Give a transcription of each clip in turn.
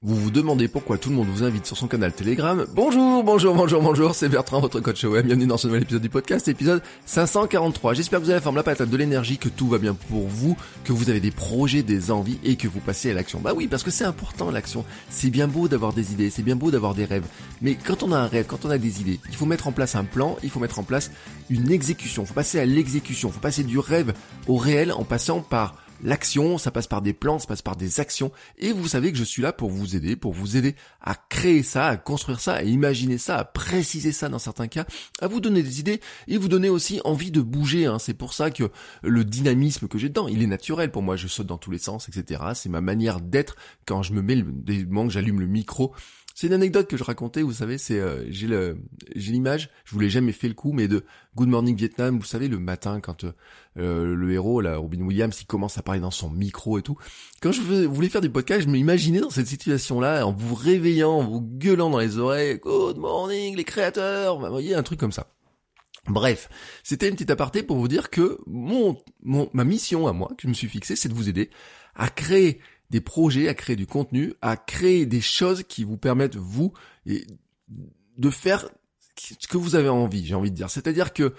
Vous vous demandez pourquoi tout le monde vous invite sur son canal Telegram. Bonjour, bonjour, bonjour, bonjour, c'est Bertrand, votre coach web. Bienvenue dans ce nouvel épisode du podcast, épisode 543. J'espère que vous avez la forme, la patate, de l'énergie, que tout va bien pour vous, que vous avez des projets, des envies et que vous passez à l'action. Bah oui, parce que c'est important l'action. C'est bien beau d'avoir des idées, c'est bien beau d'avoir des rêves. Mais quand on a un rêve, quand on a des idées, il faut mettre en place un plan, il faut mettre en place une exécution. Il faut passer à l'exécution. Il faut passer du rêve au réel en passant par L'action, ça passe par des plans, ça passe par des actions. Et vous savez que je suis là pour vous aider, pour vous aider à créer ça, à construire ça, à imaginer ça, à préciser ça dans certains cas, à vous donner des idées et vous donner aussi envie de bouger. Hein. C'est pour ça que le dynamisme que j'ai dedans, il est naturel pour moi. Je saute dans tous les sens, etc. C'est ma manière d'être quand je me mets, des moments que j'allume le micro c'est une anecdote que je racontais, vous savez, c'est euh, j'ai le j'ai l'image, je vous l'ai jamais fait le coup, mais de Good Morning Vietnam, vous savez le matin quand euh, le héros, là, Robin Williams, il commence à parler dans son micro et tout. Quand je voulais faire du podcast, je m'imaginais dans cette situation-là, en vous réveillant, en vous gueulant dans les oreilles, Good Morning les créateurs, vous voyez un truc comme ça. Bref, c'était une petite aparté pour vous dire que mon, mon ma mission à moi que je me suis fixé, c'est de vous aider à créer des projets, à créer du contenu, à créer des choses qui vous permettent, vous, de faire ce que vous avez envie, j'ai envie de dire. C'est-à-dire que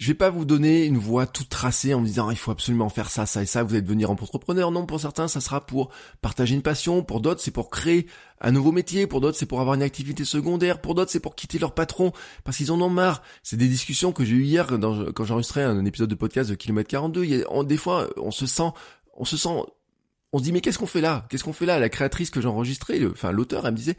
je vais pas vous donner une voie toute tracée en me disant il faut absolument faire ça, ça et ça, vous allez devenir entrepreneur. Non, pour certains, ça sera pour partager une passion, pour d'autres, c'est pour créer un nouveau métier, pour d'autres, c'est pour avoir une activité secondaire, pour d'autres, c'est pour quitter leur patron parce qu'ils en ont marre. C'est des discussions que j'ai eues hier quand j'enregistrais un épisode de podcast de Kilomètre 42. Il a, des fois, on se sent, on se sent on se dit mais qu'est-ce qu'on fait là? Qu'est-ce qu'on fait là? La créatrice que j'ai enregistrée, enfin l'auteur, elle me disait,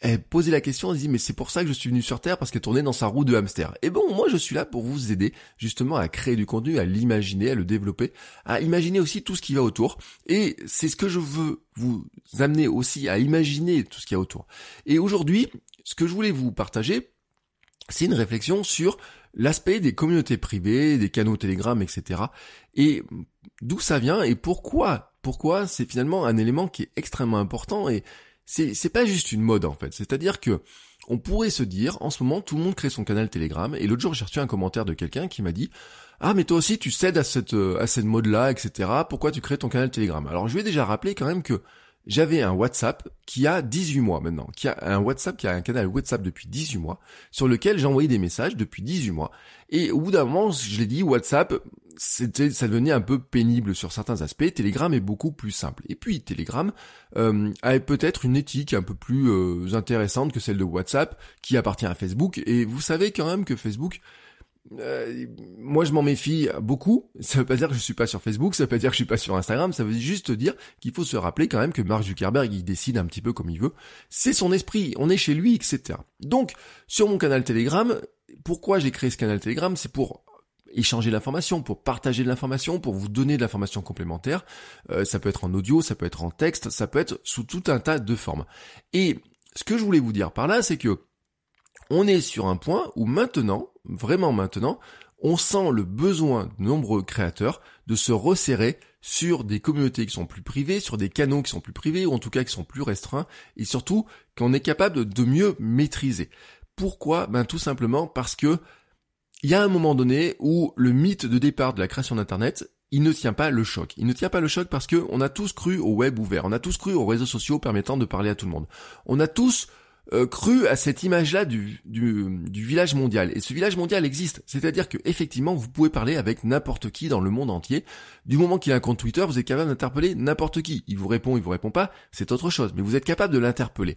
elle posait la question, elle dit mais c'est pour ça que je suis venu sur Terre parce qu'elle tournait dans sa roue de hamster. Et bon, moi je suis là pour vous aider justement à créer du contenu, à l'imaginer, à le développer, à imaginer aussi tout ce qui va autour. Et c'est ce que je veux vous amener aussi à imaginer tout ce qui y a autour. Et aujourd'hui, ce que je voulais vous partager, c'est une réflexion sur l'aspect des communautés privées, des canaux Telegram, etc. Et d'où ça vient et pourquoi Pourquoi c'est finalement un élément qui est extrêmement important et c'est c'est pas juste une mode en fait. C'est-à-dire que on pourrait se dire, en ce moment, tout le monde crée son canal Telegram. Et l'autre jour, j'ai reçu un commentaire de quelqu'un qui m'a dit, ah, mais toi aussi, tu cèdes à cette, à cette mode-là, etc. Pourquoi tu crées ton canal Telegram? Alors, je ai déjà rappelé quand même que j'avais un WhatsApp qui a 18 mois maintenant, qui a un WhatsApp, qui a un canal WhatsApp depuis 18 mois, sur lequel j'envoyais des messages depuis 18 mois. Et au bout d'un moment, je l'ai dit, WhatsApp, c'était, ça devenait un peu pénible sur certains aspects. Telegram est beaucoup plus simple. Et puis Telegram euh, a peut-être une éthique un peu plus euh, intéressante que celle de WhatsApp, qui appartient à Facebook. Et vous savez quand même que Facebook euh, moi je m'en méfie beaucoup. Ça veut pas dire que je suis pas sur Facebook, ça veut pas dire que je suis pas sur Instagram, ça veut juste dire qu'il faut se rappeler quand même que Mark Zuckerberg il décide un petit peu comme il veut. C'est son esprit, on est chez lui, etc. Donc sur mon canal Telegram, pourquoi j'ai créé ce canal Telegram? C'est pour échanger l'information, pour partager de l'information, pour vous donner de l'information complémentaire. Euh, ça peut être en audio, ça peut être en texte, ça peut être sous tout un tas de formes. Et ce que je voulais vous dire par là, c'est que on est sur un point où maintenant, vraiment maintenant, on sent le besoin de nombreux créateurs de se resserrer sur des communautés qui sont plus privées, sur des canaux qui sont plus privés, ou en tout cas qui sont plus restreints, et surtout qu'on est capable de mieux maîtriser. Pourquoi? Ben tout simplement parce que il y a un moment donné où le mythe de départ de la création d'Internet, il ne tient pas le choc. Il ne tient pas le choc parce que on a tous cru au web ouvert, on a tous cru aux réseaux sociaux permettant de parler à tout le monde. On a tous euh, cru à cette image-là du, du, du, village mondial. Et ce village mondial existe. C'est-à-dire que effectivement, vous pouvez parler avec n'importe qui dans le monde entier. Du moment qu'il a un compte Twitter, vous êtes capable d'interpeller n'importe qui. Il vous répond, il vous répond pas, c'est autre chose. Mais vous êtes capable de l'interpeller.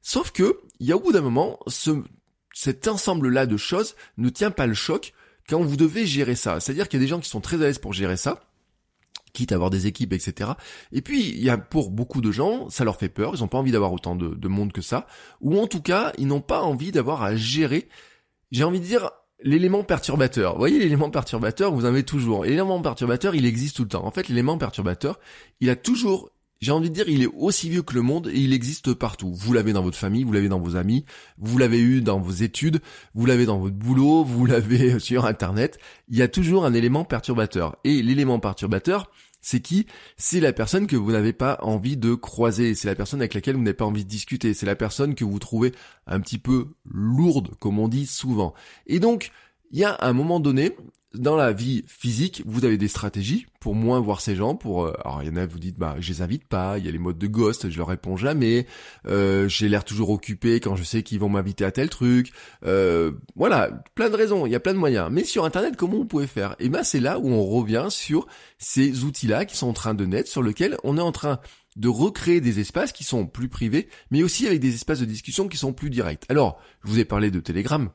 Sauf que, il y a au bout d'un moment, ce, cet ensemble-là de choses ne tient pas le choc quand vous devez gérer ça. C'est-à-dire qu'il y a des gens qui sont très à l'aise pour gérer ça quitte à avoir des équipes, etc. Et puis, il y a pour beaucoup de gens, ça leur fait peur, ils n'ont pas envie d'avoir autant de, monde que ça, ou en tout cas, ils n'ont pas envie d'avoir à gérer, j'ai envie de dire, l'élément perturbateur. Vous voyez, l'élément perturbateur, vous en avez toujours. L'élément perturbateur, il existe tout le temps. En fait, l'élément perturbateur, il a toujours j'ai envie de dire, il est aussi vieux que le monde et il existe partout. Vous l'avez dans votre famille, vous l'avez dans vos amis, vous l'avez eu dans vos études, vous l'avez dans votre boulot, vous l'avez sur Internet. Il y a toujours un élément perturbateur. Et l'élément perturbateur, c'est qui? C'est la personne que vous n'avez pas envie de croiser, c'est la personne avec laquelle vous n'avez pas envie de discuter, c'est la personne que vous trouvez un petit peu lourde, comme on dit souvent. Et donc, il y a un moment donné, dans la vie physique, vous avez des stratégies pour moins voir ces gens. Pour euh, alors il y en a vous dites bah je les invite pas. Il y a les modes de ghost, je leur réponds jamais. Euh, j'ai l'air toujours occupé quand je sais qu'ils vont m'inviter à tel truc. Euh, voilà, plein de raisons. Il y a plein de moyens. Mais sur internet, comment vous pouvez faire? Et eh ben c'est là où on revient sur ces outils-là qui sont en train de naître, sur lesquels on est en train de recréer des espaces qui sont plus privés, mais aussi avec des espaces de discussion qui sont plus directs. Alors, je vous ai parlé de Telegram,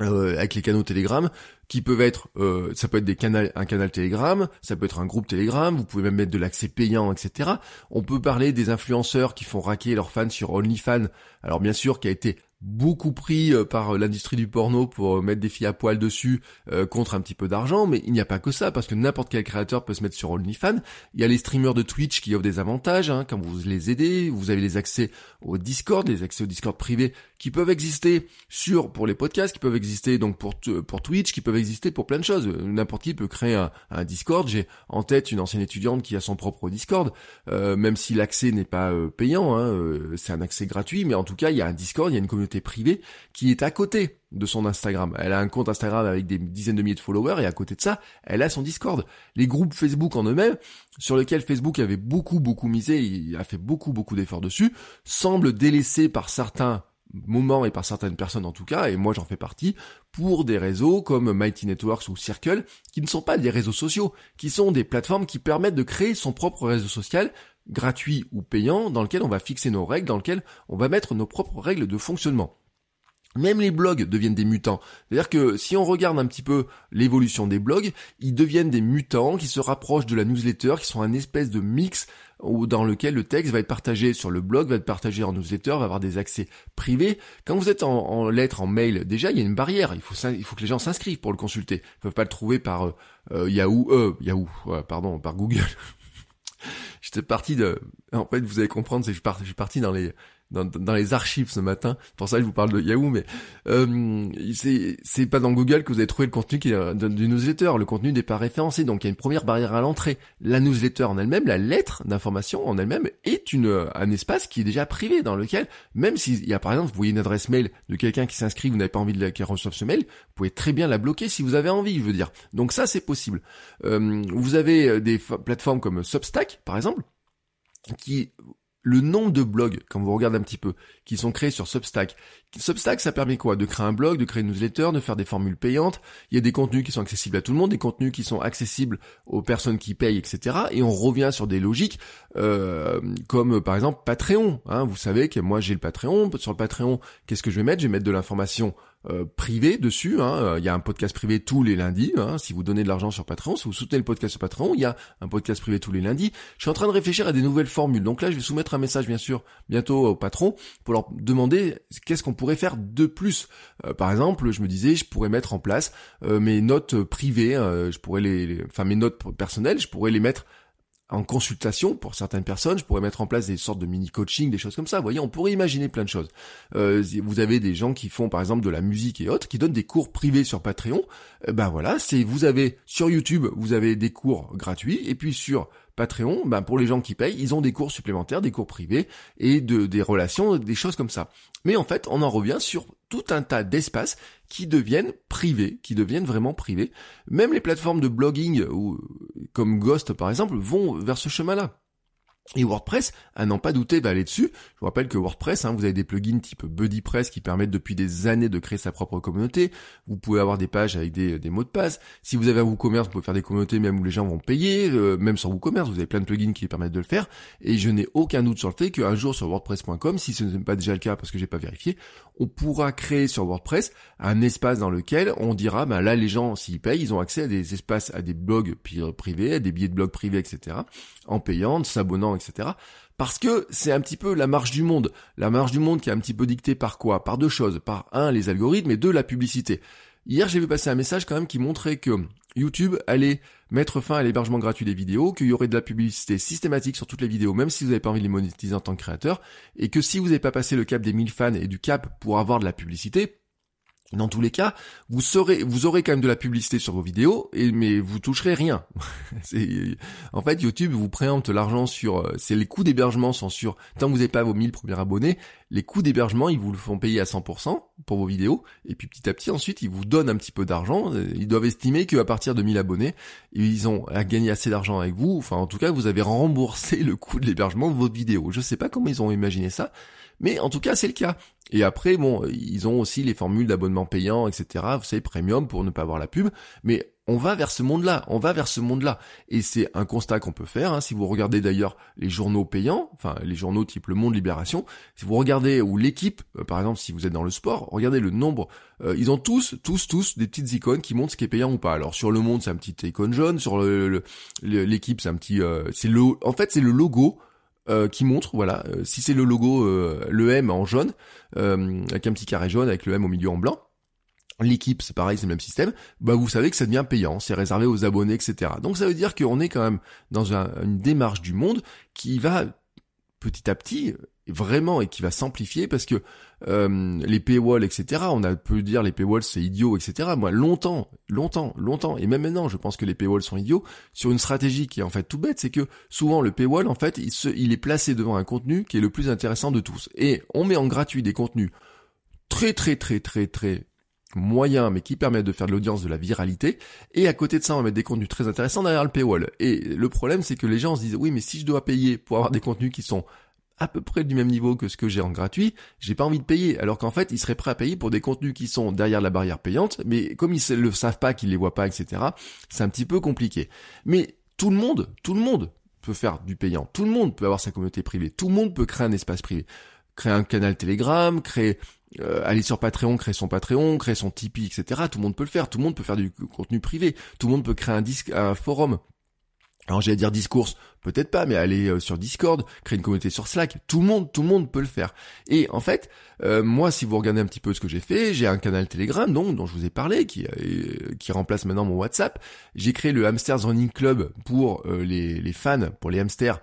euh, avec les canaux Telegram qui peuvent être euh, ça peut être des un canal Telegram ça peut être un groupe Telegram vous pouvez même mettre de l'accès payant etc on peut parler des influenceurs qui font raquer leurs fans sur OnlyFans. Alors bien sûr qui a été beaucoup pris euh, par l'industrie du porno pour euh, mettre des filles à poil dessus euh, contre un petit peu d'argent, mais il n'y a pas que ça, parce que n'importe quel créateur peut se mettre sur OnlyFans. Il y a les streamers de Twitch qui offrent des avantages, hein, quand vous les aidez, vous avez les accès au Discord, les accès au Discord privé qui peuvent exister sur pour les podcasts, qui peuvent exister donc pour pour Twitch, qui peuvent exister pour plein de choses. N'importe qui peut créer un, un Discord. J'ai en tête une ancienne étudiante qui a son propre Discord, même si l'accès n'est pas payant, hein, c'est un accès gratuit, mais en tout cas il y a un Discord, il y a une communauté privée qui est à côté de son Instagram. Elle a un compte Instagram avec des dizaines de milliers de followers et à côté de ça, elle a son Discord. Les groupes Facebook en eux-mêmes, sur lesquels Facebook avait beaucoup beaucoup misé, il a fait beaucoup beaucoup d'efforts dessus, semblent délaissés par certains moments et par certaines personnes en tout cas, et moi j'en fais partie, pour des réseaux comme Mighty Networks ou Circle, qui ne sont pas des réseaux sociaux, qui sont des plateformes qui permettent de créer son propre réseau social gratuit ou payant, dans lequel on va fixer nos règles, dans lequel on va mettre nos propres règles de fonctionnement. Même les blogs deviennent des mutants. C'est-à-dire que si on regarde un petit peu l'évolution des blogs, ils deviennent des mutants qui se rapprochent de la newsletter, qui sont un espèce de mix dans lequel le texte va être partagé sur le blog, va être partagé en newsletter, va avoir des accès privés. Quand vous êtes en, en lettre, en mail, déjà il y a une barrière. Il faut, il faut que les gens s'inscrivent pour le consulter. Ils peuvent pas le trouver par euh, euh, Yahoo, euh, Yahoo, pardon, par Google. J'étais parti de, en fait, vous allez comprendre, c'est que je suis parti dans les, dans, les archives ce matin. Pour ça, je vous parle de Yahoo, mais euh, c'est pas dans Google que vous avez trouvé le contenu qui est du newsletter. Le contenu n'est pas référencé, donc il y a une première barrière à l'entrée. La newsletter en elle-même, la lettre d'information en elle-même, est une un espace qui est déjà privé dans lequel, même s'il y a par exemple, vous voyez une adresse mail de quelqu'un qui s'inscrit, vous n'avez pas envie de qu'elle reçoive ce mail, vous pouvez très bien la bloquer si vous avez envie, je veux dire. Donc ça, c'est possible. Euh, vous avez des plateformes comme Substack, par exemple, qui le nombre de blogs, quand vous regardez un petit peu, qui sont créés sur Substack. Substack, ça permet quoi? De créer un blog, de créer une newsletter, de faire des formules payantes. Il y a des contenus qui sont accessibles à tout le monde, des contenus qui sont accessibles aux personnes qui payent, etc. Et on revient sur des logiques euh, comme par exemple Patreon. Hein. Vous savez que moi j'ai le Patreon. Sur le Patreon, qu'est-ce que je vais mettre? Je vais mettre de l'information euh, privé dessus. Hein. Euh, il y a un podcast privé tous les lundis. Hein. Si vous donnez de l'argent sur Patreon, si vous soutenez le podcast sur Patreon, il y a un podcast privé tous les lundis. Je suis en train de réfléchir à des nouvelles formules. Donc là, je vais soumettre un message, bien sûr, bientôt au patron pour leur demander qu'est-ce qu'on pourrait faire de plus. Euh, par exemple, je me disais, je pourrais mettre en place mes notes privées. je pourrais les, enfin mes notes personnelles, je pourrais les mettre en consultation pour certaines personnes, je pourrais mettre en place des sortes de mini coaching, des choses comme ça. Vous voyez, on pourrait imaginer plein de choses. Euh, vous avez des gens qui font par exemple de la musique et autres, qui donnent des cours privés sur Patreon. Euh, ben voilà, c'est vous avez sur YouTube, vous avez des cours gratuits et puis sur Patreon, ben pour les gens qui payent, ils ont des cours supplémentaires, des cours privés et de, des relations, des choses comme ça. Mais en fait, on en revient sur tout un tas d'espaces qui deviennent privés, qui deviennent vraiment privés. Même les plateformes de blogging ou comme Ghost par exemple vont vers ce chemin-là. Et WordPress, à n'en pas douter, va aller dessus. Je vous rappelle que WordPress, hein, vous avez des plugins type BuddyPress qui permettent depuis des années de créer sa propre communauté. Vous pouvez avoir des pages avec des, mots de passe. Si vous avez un WooCommerce, vous pouvez faire des communautés même où les gens vont payer. Euh, même sur WooCommerce, vous avez plein de plugins qui permettent de le faire. Et je n'ai aucun doute sur le fait qu'un jour sur WordPress.com, si ce n'est pas déjà le cas parce que j'ai pas vérifié, on pourra créer sur WordPress un espace dans lequel on dira, ben là les gens s'ils payent, ils ont accès à des espaces, à des blogs privés, à des billets de blog privés, etc. En payant, en s'abonnant etc. Parce que c'est un petit peu la marche du monde. La marche du monde qui est un petit peu dictée par quoi? Par deux choses. Par un, les algorithmes et deux, la publicité. Hier, j'ai vu passer un message quand même qui montrait que YouTube allait mettre fin à l'hébergement gratuit des vidéos, qu'il y aurait de la publicité systématique sur toutes les vidéos, même si vous n'avez pas envie de les monétiser en tant que créateur, et que si vous n'avez pas passé le cap des 1000 fans et du cap pour avoir de la publicité, dans tous les cas, vous aurez quand même de la publicité sur vos vidéos, mais vous toucherez rien. en fait, YouTube vous préempte l'argent sur, euh, c'est les coûts d'hébergement sont sur, tant que vous n'avez pas vos 1000 premiers abonnés, les coûts d'hébergement, ils vous le font payer à 100% pour vos vidéos, et puis petit à petit, ensuite, ils vous donnent un petit peu d'argent. Ils doivent estimer qu'à partir de 1000 abonnés, ils ont à gagner assez d'argent avec vous. Enfin, en tout cas, vous avez remboursé le coût de l'hébergement de votre vidéo. Je sais pas comment ils ont imaginé ça, mais en tout cas, c'est le cas. Et après, bon, ils ont aussi les formules d'abonnement payant, etc. Vous savez, premium pour ne pas avoir la pub. Mais on va vers ce monde-là, on va vers ce monde-là. Et c'est un constat qu'on peut faire. Hein. Si vous regardez d'ailleurs les journaux payants, enfin les journaux type Le Monde, Libération, si vous regardez ou l'équipe, euh, par exemple, si vous êtes dans le sport, regardez le nombre. Euh, ils ont tous, tous, tous des petites icônes qui montrent ce qui est payant ou pas. Alors sur Le Monde, c'est un petit icône jaune. Sur l'équipe, c'est un petit, euh, c'est le, en fait, c'est le logo euh, qui montre, voilà, euh, si c'est le logo, euh, le M en jaune, avec un petit carré jaune, avec le M au milieu en blanc, l'équipe, c'est pareil, c'est le même système, bah vous savez que ça devient payant, c'est réservé aux abonnés, etc. Donc ça veut dire qu'on est quand même dans une démarche du monde qui va petit à petit vraiment et qui va s'amplifier parce que euh, les paywalls, etc. On a pu dire les paywalls c'est idiot, etc. Moi, longtemps, longtemps, longtemps, et même maintenant, je pense que les paywalls sont idiots sur une stratégie qui est en fait tout bête, c'est que souvent le paywall, en fait, il, se, il est placé devant un contenu qui est le plus intéressant de tous. Et on met en gratuit des contenus très très très très très moyens, mais qui permettent de faire de l'audience, de la viralité. Et à côté de ça, on va mettre des contenus très intéressants derrière le paywall. Et le problème, c'est que les gens se disent, oui, mais si je dois payer pour avoir des contenus qui sont à peu près du même niveau que ce que j'ai en gratuit, j'ai pas envie de payer. Alors qu'en fait, ils seraient prêts à payer pour des contenus qui sont derrière la barrière payante, mais comme ils le savent pas, qu'ils les voient pas, etc., c'est un petit peu compliqué. Mais tout le monde, tout le monde peut faire du payant. Tout le monde peut avoir sa communauté privée. Tout le monde peut créer un espace privé. Créer un canal Telegram, créer, euh, aller sur Patreon, créer son Patreon, créer son Tipeee, etc. Tout le monde peut le faire. Tout le monde peut faire du contenu privé. Tout le monde peut créer un disque, un forum. Alors j'allais dire discours, peut-être pas, mais aller euh, sur Discord, créer une communauté sur Slack, tout le monde, tout le monde peut le faire. Et en fait, euh, moi, si vous regardez un petit peu ce que j'ai fait, j'ai un canal Telegram, donc dont je vous ai parlé, qui euh, qui remplace maintenant mon WhatsApp. J'ai créé le Hamsters Running Club pour les, les fans, pour les hamsters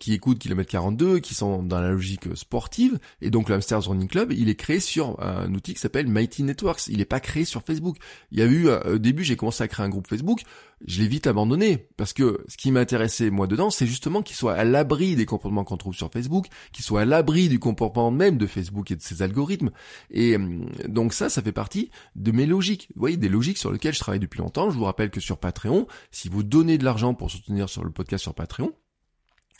qui écoutent Kilomètre 42, qui sont dans la logique sportive. Et donc le Hamsters Running Club, il est créé sur un outil qui s'appelle Mighty Networks. Il n'est pas créé sur Facebook. Il y a eu, au début, j'ai commencé à créer un groupe Facebook. Je l'ai vite abandonné parce que ce qui m'intéressait moi dedans, c'est justement qu'il soit à l'abri des comportements qu'on trouve sur Facebook, qu'il soit à l'abri du comportement même de Facebook et de ses algorithmes. Et euh, donc ça, ça fait partie de mes logiques. Vous voyez, des logiques sur lesquelles je travaille depuis longtemps. Je vous rappelle que sur Patreon, si vous donnez de l'argent pour soutenir sur le podcast sur Patreon,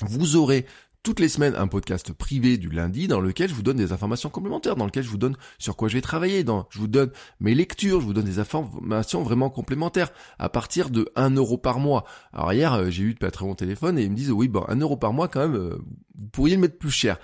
vous aurez toutes les semaines un podcast privé du lundi dans lequel je vous donne des informations complémentaires, dans lequel je vous donne sur quoi je vais travailler, dans, je vous donne mes lectures, je vous donne des informations vraiment complémentaires à partir de 1 euro par mois. Alors hier, euh, j'ai eu de Patreon au téléphone et ils me disent oui, bon, 1 euro par mois quand même, euh, vous pourriez le mettre plus cher.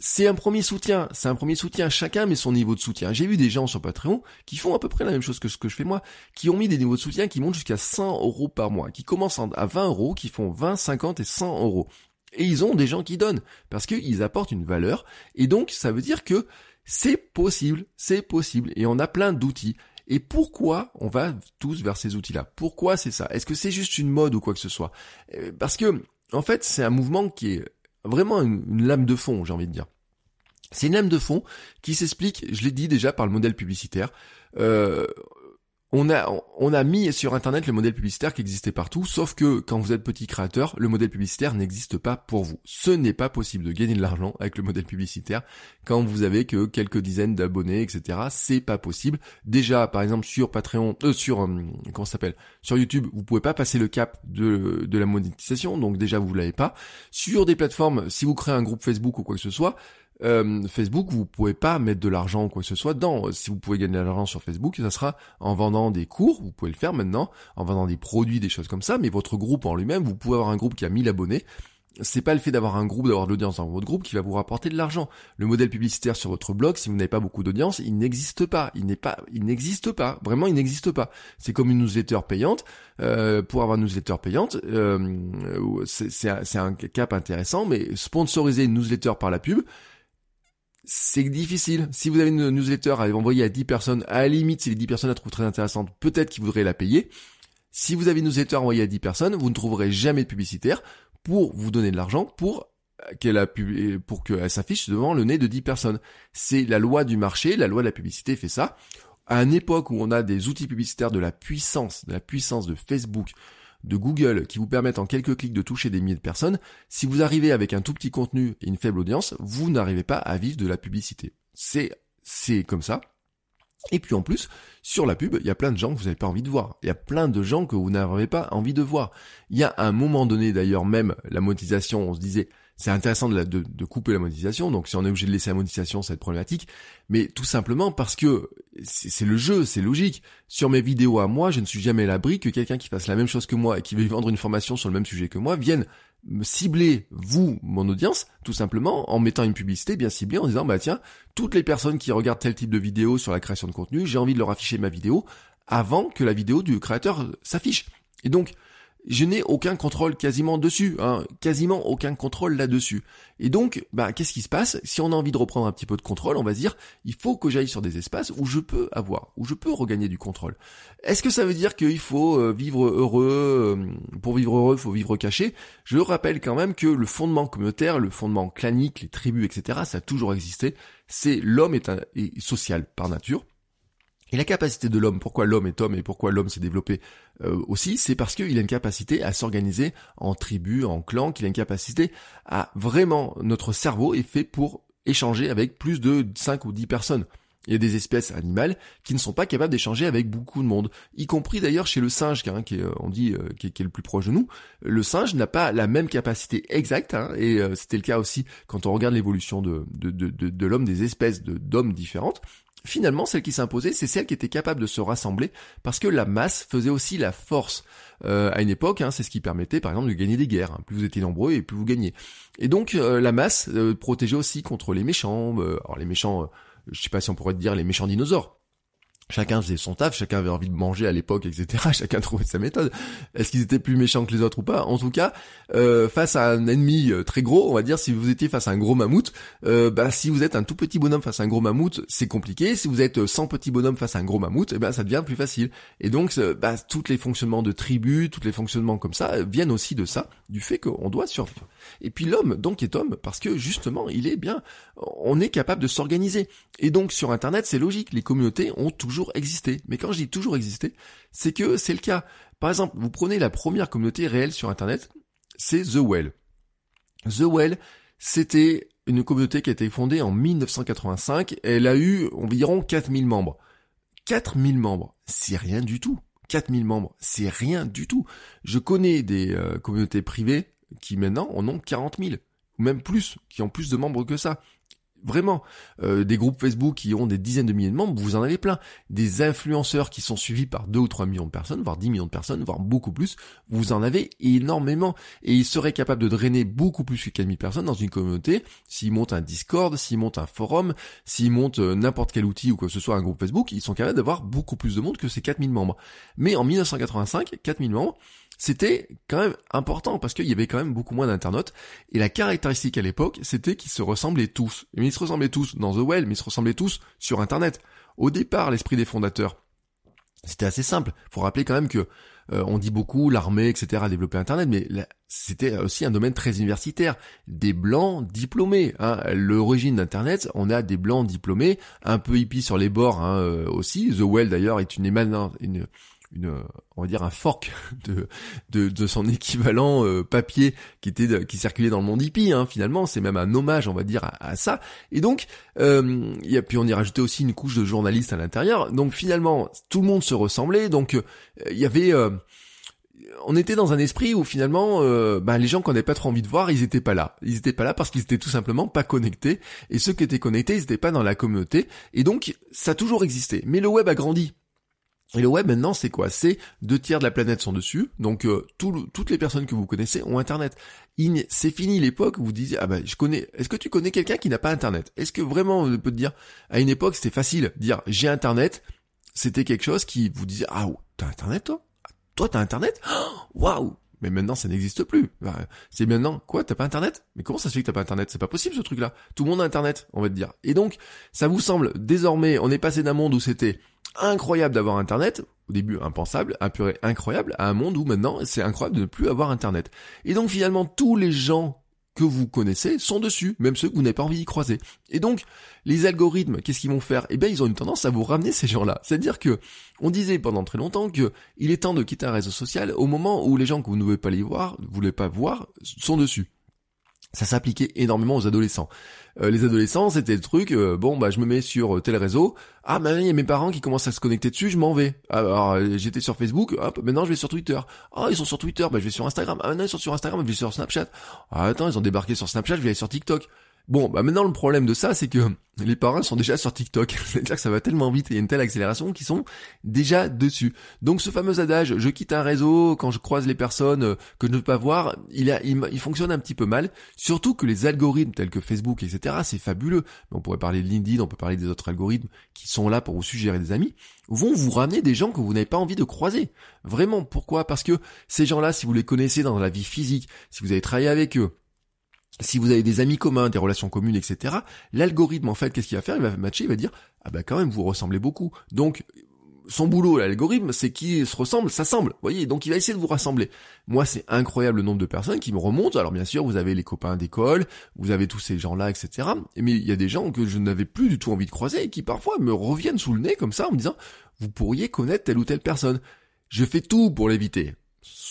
C'est un premier soutien, c'est un premier soutien, chacun met son niveau de soutien. J'ai vu des gens sur Patreon qui font à peu près la même chose que ce que je fais moi, qui ont mis des niveaux de soutien qui montent jusqu'à 100 euros par mois, qui commencent à 20 euros, qui font 20, 50 et 100 euros. Et ils ont des gens qui donnent, parce qu'ils apportent une valeur, et donc ça veut dire que c'est possible, c'est possible, et on a plein d'outils. Et pourquoi on va tous vers ces outils-là? Pourquoi c'est ça? Est-ce que c'est juste une mode ou quoi que ce soit? Euh, Parce que, en fait, c'est un mouvement qui est vraiment une, lame de fond, j'ai envie de dire. C'est une lame de fond qui s'explique, je l'ai dit déjà, par le modèle publicitaire. Euh, on a, on a mis sur Internet le modèle publicitaire qui existait partout, sauf que quand vous êtes petit créateur, le modèle publicitaire n'existe pas pour vous. Ce n'est pas possible de gagner de l'argent avec le modèle publicitaire quand vous avez que quelques dizaines d'abonnés, etc. C'est pas possible. Déjà, par exemple, sur Patreon, euh, sur, euh, comment s'appelle, sur YouTube, vous pouvez pas passer le cap de, de la monétisation, donc déjà vous l'avez pas. Sur des plateformes, si vous créez un groupe Facebook ou quoi que ce soit, euh, Facebook, vous pouvez pas mettre de l'argent ou quoi que ce soit dedans. Si vous pouvez gagner de l'argent sur Facebook, ça sera en vendant des cours, vous pouvez le faire maintenant, en vendant des produits, des choses comme ça, mais votre groupe en lui-même, vous pouvez avoir un groupe qui a 1000 abonnés, c'est pas le fait d'avoir un groupe, d'avoir de l'audience dans votre groupe qui va vous rapporter de l'argent. Le modèle publicitaire sur votre blog, si vous n'avez pas beaucoup d'audience, il n'existe pas. Il n'est pas, il n'existe pas. Vraiment, il n'existe pas. C'est comme une newsletter payante. Euh, pour avoir une newsletter payante, euh, c'est un cap intéressant, mais sponsoriser une newsletter par la pub, c'est difficile. Si vous avez une newsletter à envoyer à 10 personnes, à la limite, si les 10 personnes la trouvent très intéressante, peut-être qu'ils voudraient la payer. Si vous avez une newsletter envoyée à 10 personnes, vous ne trouverez jamais de publicitaire pour vous donner de l'argent pour qu'elle a pour qu'elle s'affiche devant le nez de 10 personnes. C'est la loi du marché, la loi de la publicité fait ça. À une époque où on a des outils publicitaires de la puissance, de la puissance de Facebook, de Google qui vous permettent en quelques clics de toucher des milliers de personnes, si vous arrivez avec un tout petit contenu et une faible audience, vous n'arrivez pas à vivre de la publicité. C'est c'est comme ça. Et puis en plus, sur la pub, il y a plein de gens que vous n'avez pas envie de voir. Il y a plein de gens que vous n'avez pas envie de voir. Il y a un moment donné d'ailleurs même la monétisation, on se disait c'est intéressant de, de, couper la monétisation, donc si on est obligé de laisser la monétisation, c'est problématique, mais tout simplement parce que c'est le jeu, c'est logique. Sur mes vidéos à moi, je ne suis jamais à l'abri que quelqu'un qui fasse la même chose que moi et qui veut vendre une formation sur le même sujet que moi vienne me cibler, vous, mon audience, tout simplement, en mettant une publicité bien ciblée, en disant, bah tiens, toutes les personnes qui regardent tel type de vidéo sur la création de contenu, j'ai envie de leur afficher ma vidéo avant que la vidéo du créateur s'affiche. Et donc, je n'ai aucun contrôle quasiment dessus, hein, quasiment aucun contrôle là-dessus. Et donc, bah, qu'est-ce qui se passe? Si on a envie de reprendre un petit peu de contrôle, on va se dire, il faut que j'aille sur des espaces où je peux avoir, où je peux regagner du contrôle. Est-ce que ça veut dire qu'il faut euh, vivre heureux euh, Pour vivre heureux, il faut vivre caché? Je rappelle quand même que le fondement communautaire, le fondement clanique, les tribus, etc., ça a toujours existé. C'est l'homme est, est social par nature. Et la capacité de l'homme, pourquoi l'homme est homme et pourquoi l'homme s'est développé euh, aussi, c'est parce qu'il a une capacité à s'organiser en tribus, en clans, qu'il a une capacité à vraiment, notre cerveau est fait pour échanger avec plus de 5 ou 10 personnes. Il y a des espèces animales qui ne sont pas capables d'échanger avec beaucoup de monde, y compris d'ailleurs chez le singe, hein, qui est, on dit, euh, qui, est, le plus proche de nous. Le singe n'a pas la même capacité exacte, hein, et euh, c'était le cas aussi quand on regarde l'évolution de, de, de, de l'homme, des espèces d'hommes différentes finalement, celle qui s'imposait, c'est celle qui était capable de se rassembler, parce que la masse faisait aussi la force. Euh, à une époque, hein, c'est ce qui permettait, par exemple, de gagner des guerres. Plus vous étiez nombreux et plus vous gagnez. Et donc, euh, la masse euh, protégeait aussi contre les méchants. alors les méchants, je sais pas si on pourrait dire les méchants dinosaures. Chacun faisait son taf, chacun avait envie de manger à l'époque, etc. Chacun trouvait sa méthode. Est-ce qu'ils étaient plus méchants que les autres ou pas? En tout cas, euh, face à un ennemi euh, très gros, on va dire, si vous étiez face à un gros mammouth, euh, bah, si vous êtes un tout petit bonhomme face à un gros mammouth, c'est compliqué. Si vous êtes 100 petits bonhommes face à un gros mammouth, eh ben, ça devient plus facile. Et donc, bah, tous les fonctionnements de tribus, tous les fonctionnements comme ça, viennent aussi de ça, du fait qu'on doit survivre. Et puis l'homme, donc, est homme parce que justement, il est bien, on est capable de s'organiser. Et donc, sur Internet, c'est logique, les communautés ont toujours existé. Mais quand je dis toujours existé, c'est que c'est le cas. Par exemple, vous prenez la première communauté réelle sur Internet, c'est The Well. The Well, c'était une communauté qui a été fondée en 1985. Elle a eu environ 4000 membres. 4000 membres, c'est rien du tout. 4000 membres, c'est rien du tout. Je connais des euh, communautés privées qui maintenant en ont 40 000, ou même plus, qui ont plus de membres que ça. Vraiment, euh, des groupes Facebook qui ont des dizaines de milliers de membres, vous en avez plein. Des influenceurs qui sont suivis par 2 ou 3 millions de personnes, voire 10 millions de personnes, voire beaucoup plus, vous en avez énormément. Et ils seraient capables de drainer beaucoup plus que 4000 personnes dans une communauté, s'ils montent un Discord, s'ils montent un forum, s'ils montent euh, n'importe quel outil ou que ce soit un groupe Facebook, ils sont capables d'avoir beaucoup plus de monde que ces 4000 membres. Mais en 1985, 4000 membres, c'était quand même important parce qu'il y avait quand même beaucoup moins d'internautes. Et la caractéristique à l'époque, c'était qu'ils se ressemblaient tous. Mais ils se ressemblaient tous dans The Well, mais ils se ressemblaient tous sur Internet. Au départ, l'esprit des fondateurs, c'était assez simple. Faut rappeler quand même que euh, on dit beaucoup l'armée, etc. a développé Internet, mais c'était aussi un domaine très universitaire. Des blancs diplômés. Hein. L'origine d'Internet, on a des blancs diplômés, un peu hippies sur les bords hein, euh, aussi. The Well d'ailleurs est une, une, une, on va dire un fork de, de, de son équivalent euh, papier qui était qui circulait dans le monde hippie. Hein, finalement, c'est même un hommage, on va dire, à, ça. Et donc, euh, y a, puis on y rajoutait aussi une couche de journalistes à l'intérieur. Donc finalement, tout le monde se ressemblait. Donc euh, il y avait euh, on était dans un esprit où finalement, bah, les gens qu'on n'avait pas trop envie de voir, ils étaient pas là. Ils étaient pas là parce qu'ils étaient tout simplement pas connectés. Et ceux qui étaient connectés, ils étaient pas dans la communauté. Et donc, ça a toujours existé. Mais le web a grandi. Et le web maintenant c'est quoi? C'est deux tiers de la planète sont dessus, donc euh, toutes les personnes que vous connaissez ont internet. C'est fini l'époque où vous disiez ah bah je connais. Est-ce que tu connais quelqu'un qui n'a pas internet? Est-ce que vraiment on peut te dire à une époque c'était facile dire j'ai internet, c'était quelque chose qui vous disait ah t'as internet toi? Toi t'as internet? Waouh Mais maintenant, ça n'existe plus. C'est maintenant, quoi, t'as pas internet? Mais comment ça se fait que t'as pas internet? C'est pas possible, ce truc-là. Tout le monde a internet, on va te dire. Et donc, ça vous semble, désormais, on est passé d'un monde où c'était incroyable d'avoir internet, au début impensable, un purée incroyable, à un monde où maintenant, c'est incroyable de ne plus avoir internet. Et donc, finalement, tous les gens que vous connaissez sont dessus, même ceux que vous n'avez pas envie d'y croiser. Et donc, les algorithmes, qu'est-ce qu'ils vont faire? Eh bien, ils ont une tendance à vous ramener ces gens-là. C'est-à-dire que, on disait pendant très longtemps que il est temps de quitter un réseau social au moment où les gens que vous ne voulez pas les voir, vous voulez pas voir, sont dessus. Ça s'appliquait énormément aux adolescents. Euh, les adolescents, c'était le truc, euh, bon bah je me mets sur euh, tel réseau, ah maintenant il y a mes parents qui commencent à se connecter dessus, je m'en vais. Alors j'étais sur Facebook, hop, maintenant je vais sur Twitter. Ah ils sont sur Twitter, bah je vais sur Instagram. Ah maintenant ils sont sur Instagram, je vais sur Snapchat. Ah attends, ils ont débarqué sur Snapchat, je vais aller sur TikTok. Bon, bah maintenant le problème de ça, c'est que les parents sont déjà sur TikTok. C'est-à-dire que ça va tellement vite et il y a une telle accélération qu'ils sont déjà dessus. Donc ce fameux adage, je quitte un réseau quand je croise les personnes que je ne peux pas voir, il, a, il, fonctionne un petit peu mal. Surtout que les algorithmes tels que Facebook, etc., c'est fabuleux. On pourrait parler de LinkedIn, on peut parler des autres algorithmes qui sont là pour vous suggérer des amis, vont vous ramener des gens que vous n'avez pas envie de croiser. Vraiment, pourquoi? Parce que ces gens-là, si vous les connaissez dans la vie physique, si vous avez travaillé avec eux, si vous avez des amis communs, des relations communes, etc., l'algorithme, en fait, qu'est-ce qu'il va faire? Il va matcher, il va dire, ah bah quand même, vous ressemblez beaucoup. Donc, son boulot, l'algorithme, c'est qui se ressemble, ça semble. Vous voyez, donc il va essayer de vous rassembler. Moi, c'est incroyable le nombre de personnes qui me remontent. Alors bien sûr, vous avez les copains d'école, vous avez tous ces gens-là, etc. Mais il y a des gens que je n'avais plus du tout envie de croiser et qui parfois me reviennent sous le nez comme ça en me disant, vous pourriez connaître telle ou telle personne. Je fais tout pour l'éviter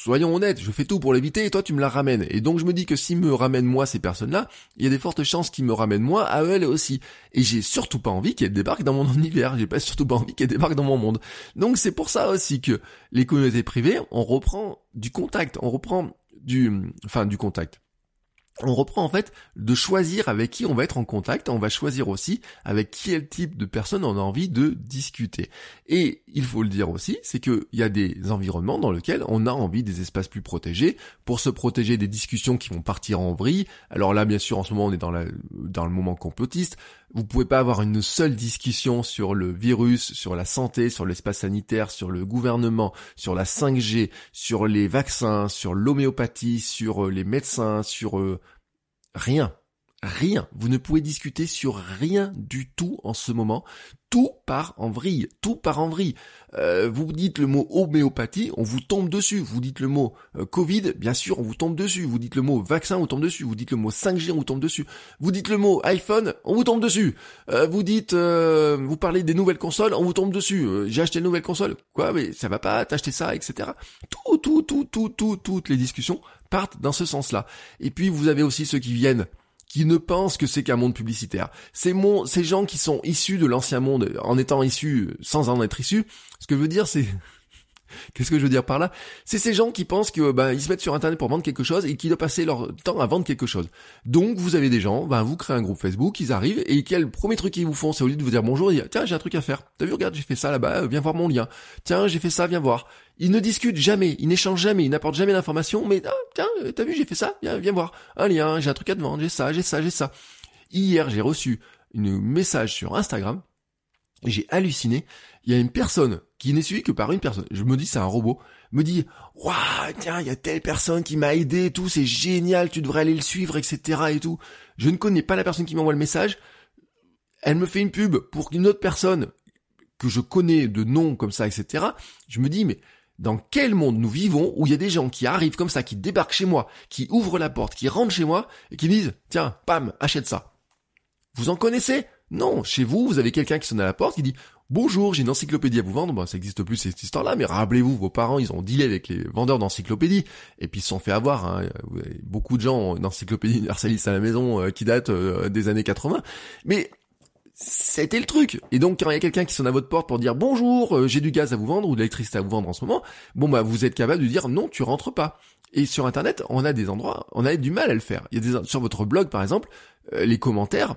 soyons honnêtes, je fais tout pour l'éviter et toi tu me la ramènes. Et donc je me dis que s'ils me ramènent moi ces personnes-là, il y a des fortes chances qu'ils me ramènent moi à elles aussi. Et j'ai surtout pas envie qu'elles débarquent dans mon univers, j'ai pas surtout pas envie qu'elles débarquent dans mon monde. Donc c'est pour ça aussi que les communautés privées, on reprend du contact, on reprend du, enfin du contact on reprend en fait de choisir avec qui on va être en contact, on va choisir aussi avec quel type de personne on a envie de discuter. Et il faut le dire aussi, c'est qu'il y a des environnements dans lesquels on a envie des espaces plus protégés pour se protéger des discussions qui vont partir en vrille. Alors là, bien sûr, en ce moment, on est dans, la, dans le moment complotiste. Vous pouvez pas avoir une seule discussion sur le virus, sur la santé, sur l'espace sanitaire, sur le gouvernement, sur la 5G, sur les vaccins, sur l'homéopathie, sur euh, les médecins, sur euh, rien. Rien. Vous ne pouvez discuter sur rien du tout en ce moment. Tout part en vrille. Tout part en vrille. Euh, vous dites le mot homéopathie, on vous tombe dessus. Vous dites le mot euh, Covid, bien sûr, on vous tombe dessus. Vous dites le mot vaccin, on vous tombe dessus. Vous dites le mot 5G, on vous tombe dessus. Vous dites le mot iPhone, on vous tombe dessus. Euh, vous dites, vous parlez des nouvelles consoles, on vous tombe dessus. J'ai acheté une nouvelle console. Quoi, mais ça va pas, t'as ça, etc. Tout, tout, tout, tout, tout, toutes les discussions partent dans ce sens-là. Et puis vous avez aussi ceux qui viennent qui ne pensent que c'est qu'un monde publicitaire. Ces, ces gens qui sont issus de l'ancien monde, en étant issus, sans en être issus, ce que je veux dire, c'est Qu'est-ce que je veux dire par là? C'est ces gens qui pensent que ben ils se mettent sur internet pour vendre quelque chose et qui doivent passer leur temps à vendre quelque chose. Donc vous avez des gens, ben vous créez un groupe Facebook, ils arrivent et quel premier truc qu'ils vous font, c'est au lieu de vous dire bonjour, ils disent tiens j'ai un truc à faire. T'as vu regarde j'ai fait ça là-bas, viens voir mon lien. Tiens j'ai fait ça, viens voir. Ils ne discutent jamais, ils n'échangent jamais, ils n'apportent jamais d'informations, mais ah, tiens t'as vu j'ai fait ça, viens viens voir. Un lien, j'ai un truc à te vendre, j'ai ça, j'ai ça, j'ai ça. Hier j'ai reçu une message sur Instagram j'ai halluciné. Il y a une personne qui n'est suivi que par une personne. Je me dis c'est un robot. Me dit waouh tiens il y a telle personne qui m'a aidé et tout c'est génial tu devrais aller le suivre etc et tout. Je ne connais pas la personne qui m'envoie le message. Elle me fait une pub pour une autre personne que je connais de nom comme ça etc. Je me dis mais dans quel monde nous vivons où il y a des gens qui arrivent comme ça, qui débarquent chez moi, qui ouvrent la porte, qui rentrent chez moi et qui disent tiens pam achète ça. Vous en connaissez? Non, chez vous, vous avez quelqu'un qui sonne à la porte, qui dit Bonjour, j'ai une encyclopédie à vous vendre. Bon, ça existe plus cette histoire-là, mais rappelez-vous, vos parents, ils ont dealé avec les vendeurs d'encyclopédies, et puis ils se sont fait avoir. Hein. Beaucoup de gens ont une encyclopédie universaliste à la maison euh, qui date euh, des années 80. Mais c'était le truc. Et donc quand il y a quelqu'un qui sonne à votre porte pour dire bonjour, euh, j'ai du gaz à vous vendre ou de l'électricité à vous vendre en ce moment, bon bah vous êtes capable de dire non, tu rentres pas. Et sur internet, on a des endroits, on a du mal à le faire. Il y a des sur votre blog par exemple, les commentaires,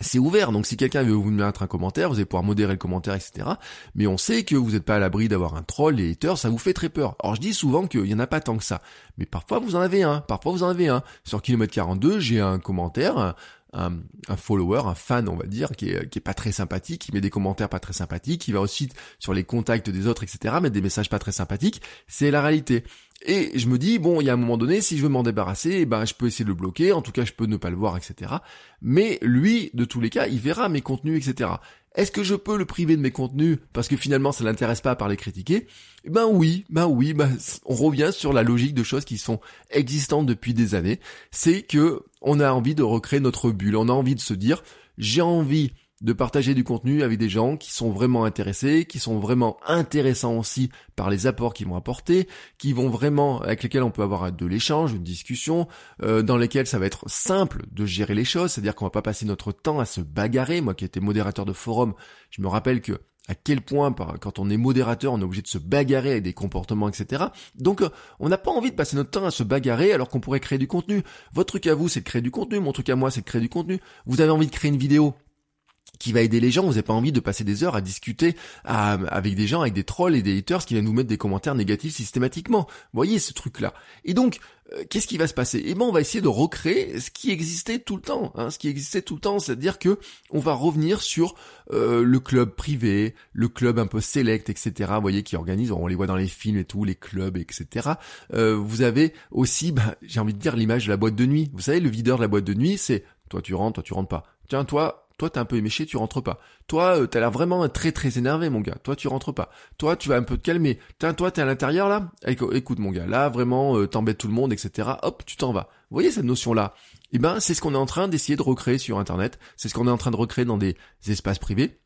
c'est ouvert, donc si quelqu'un veut vous mettre un commentaire, vous allez pouvoir modérer le commentaire, etc. Mais on sait que vous n'êtes pas à l'abri d'avoir un troll, les haters, ça vous fait très peur. Alors je dis souvent qu'il n'y en a pas tant que ça. Mais parfois vous en avez un, parfois vous en avez un. Sur kilomètre 42, j'ai un commentaire, un, follower, un fan, on va dire, qui est, qui est pas très sympathique, qui met des commentaires pas très sympathiques, qui va aussi sur les contacts des autres, etc., mettre des messages pas très sympathiques. C'est la réalité. Et je me dis, bon, il y a un moment donné, si je veux m'en débarrasser, eh ben, je peux essayer de le bloquer, en tout cas, je peux ne pas le voir, etc. Mais lui, de tous les cas, il verra mes contenus, etc. Est-ce que je peux le priver de mes contenus parce que finalement ça l'intéresse pas par les critiquer? Ben oui, ben oui, ben on revient sur la logique de choses qui sont existantes depuis des années. C'est que on a envie de recréer notre bulle, on a envie de se dire j'ai envie de partager du contenu avec des gens qui sont vraiment intéressés, qui sont vraiment intéressants aussi par les apports qu'ils vont apporter, qui vont vraiment avec lesquels on peut avoir de l'échange, une discussion, euh, dans lesquels ça va être simple de gérer les choses, c'est-à-dire qu'on va pas passer notre temps à se bagarrer. Moi qui étais modérateur de forum, je me rappelle que à quel point quand on est modérateur, on est obligé de se bagarrer avec des comportements, etc. Donc euh, on n'a pas envie de passer notre temps à se bagarrer alors qu'on pourrait créer du contenu. Votre truc à vous, c'est de créer du contenu, mon truc à moi, c'est de créer du contenu. Vous avez envie de créer une vidéo, qui va aider les gens. Vous n'avez pas envie de passer des heures à discuter avec des gens, avec des trolls et des haters qui viennent nous mettre des commentaires négatifs systématiquement. Vous voyez ce truc-là. Et donc, euh, qu'est-ce qui va se passer? Eh ben, on va essayer de recréer ce qui existait tout le temps. Hein, ce qui existait tout le temps, c'est-à-dire que on va revenir sur euh, le club privé, le club un peu select, etc. Vous voyez, qui organise, on les voit dans les films et tout, les clubs, etc. Euh, vous avez aussi, bah, j'ai envie de dire, l'image de la boîte de nuit. Vous savez, le videur de la boîte de nuit, c'est toi tu rentres, toi tu rentres pas. Tiens, toi, toi, t'es un peu éméché, tu rentres pas. Toi, euh, t'as l'air vraiment très très énervé, mon gars. Toi, tu rentres pas. Toi, tu vas un peu te calmer. Tiens, toi, t'es à l'intérieur là? Écoute, mon gars, là, vraiment, euh, t'embêtes tout le monde, etc. Hop, tu t'en vas. Vous voyez cette notion-là? Eh ben, c'est ce qu'on est en train d'essayer de recréer sur Internet. C'est ce qu'on est en train de recréer dans des espaces privés.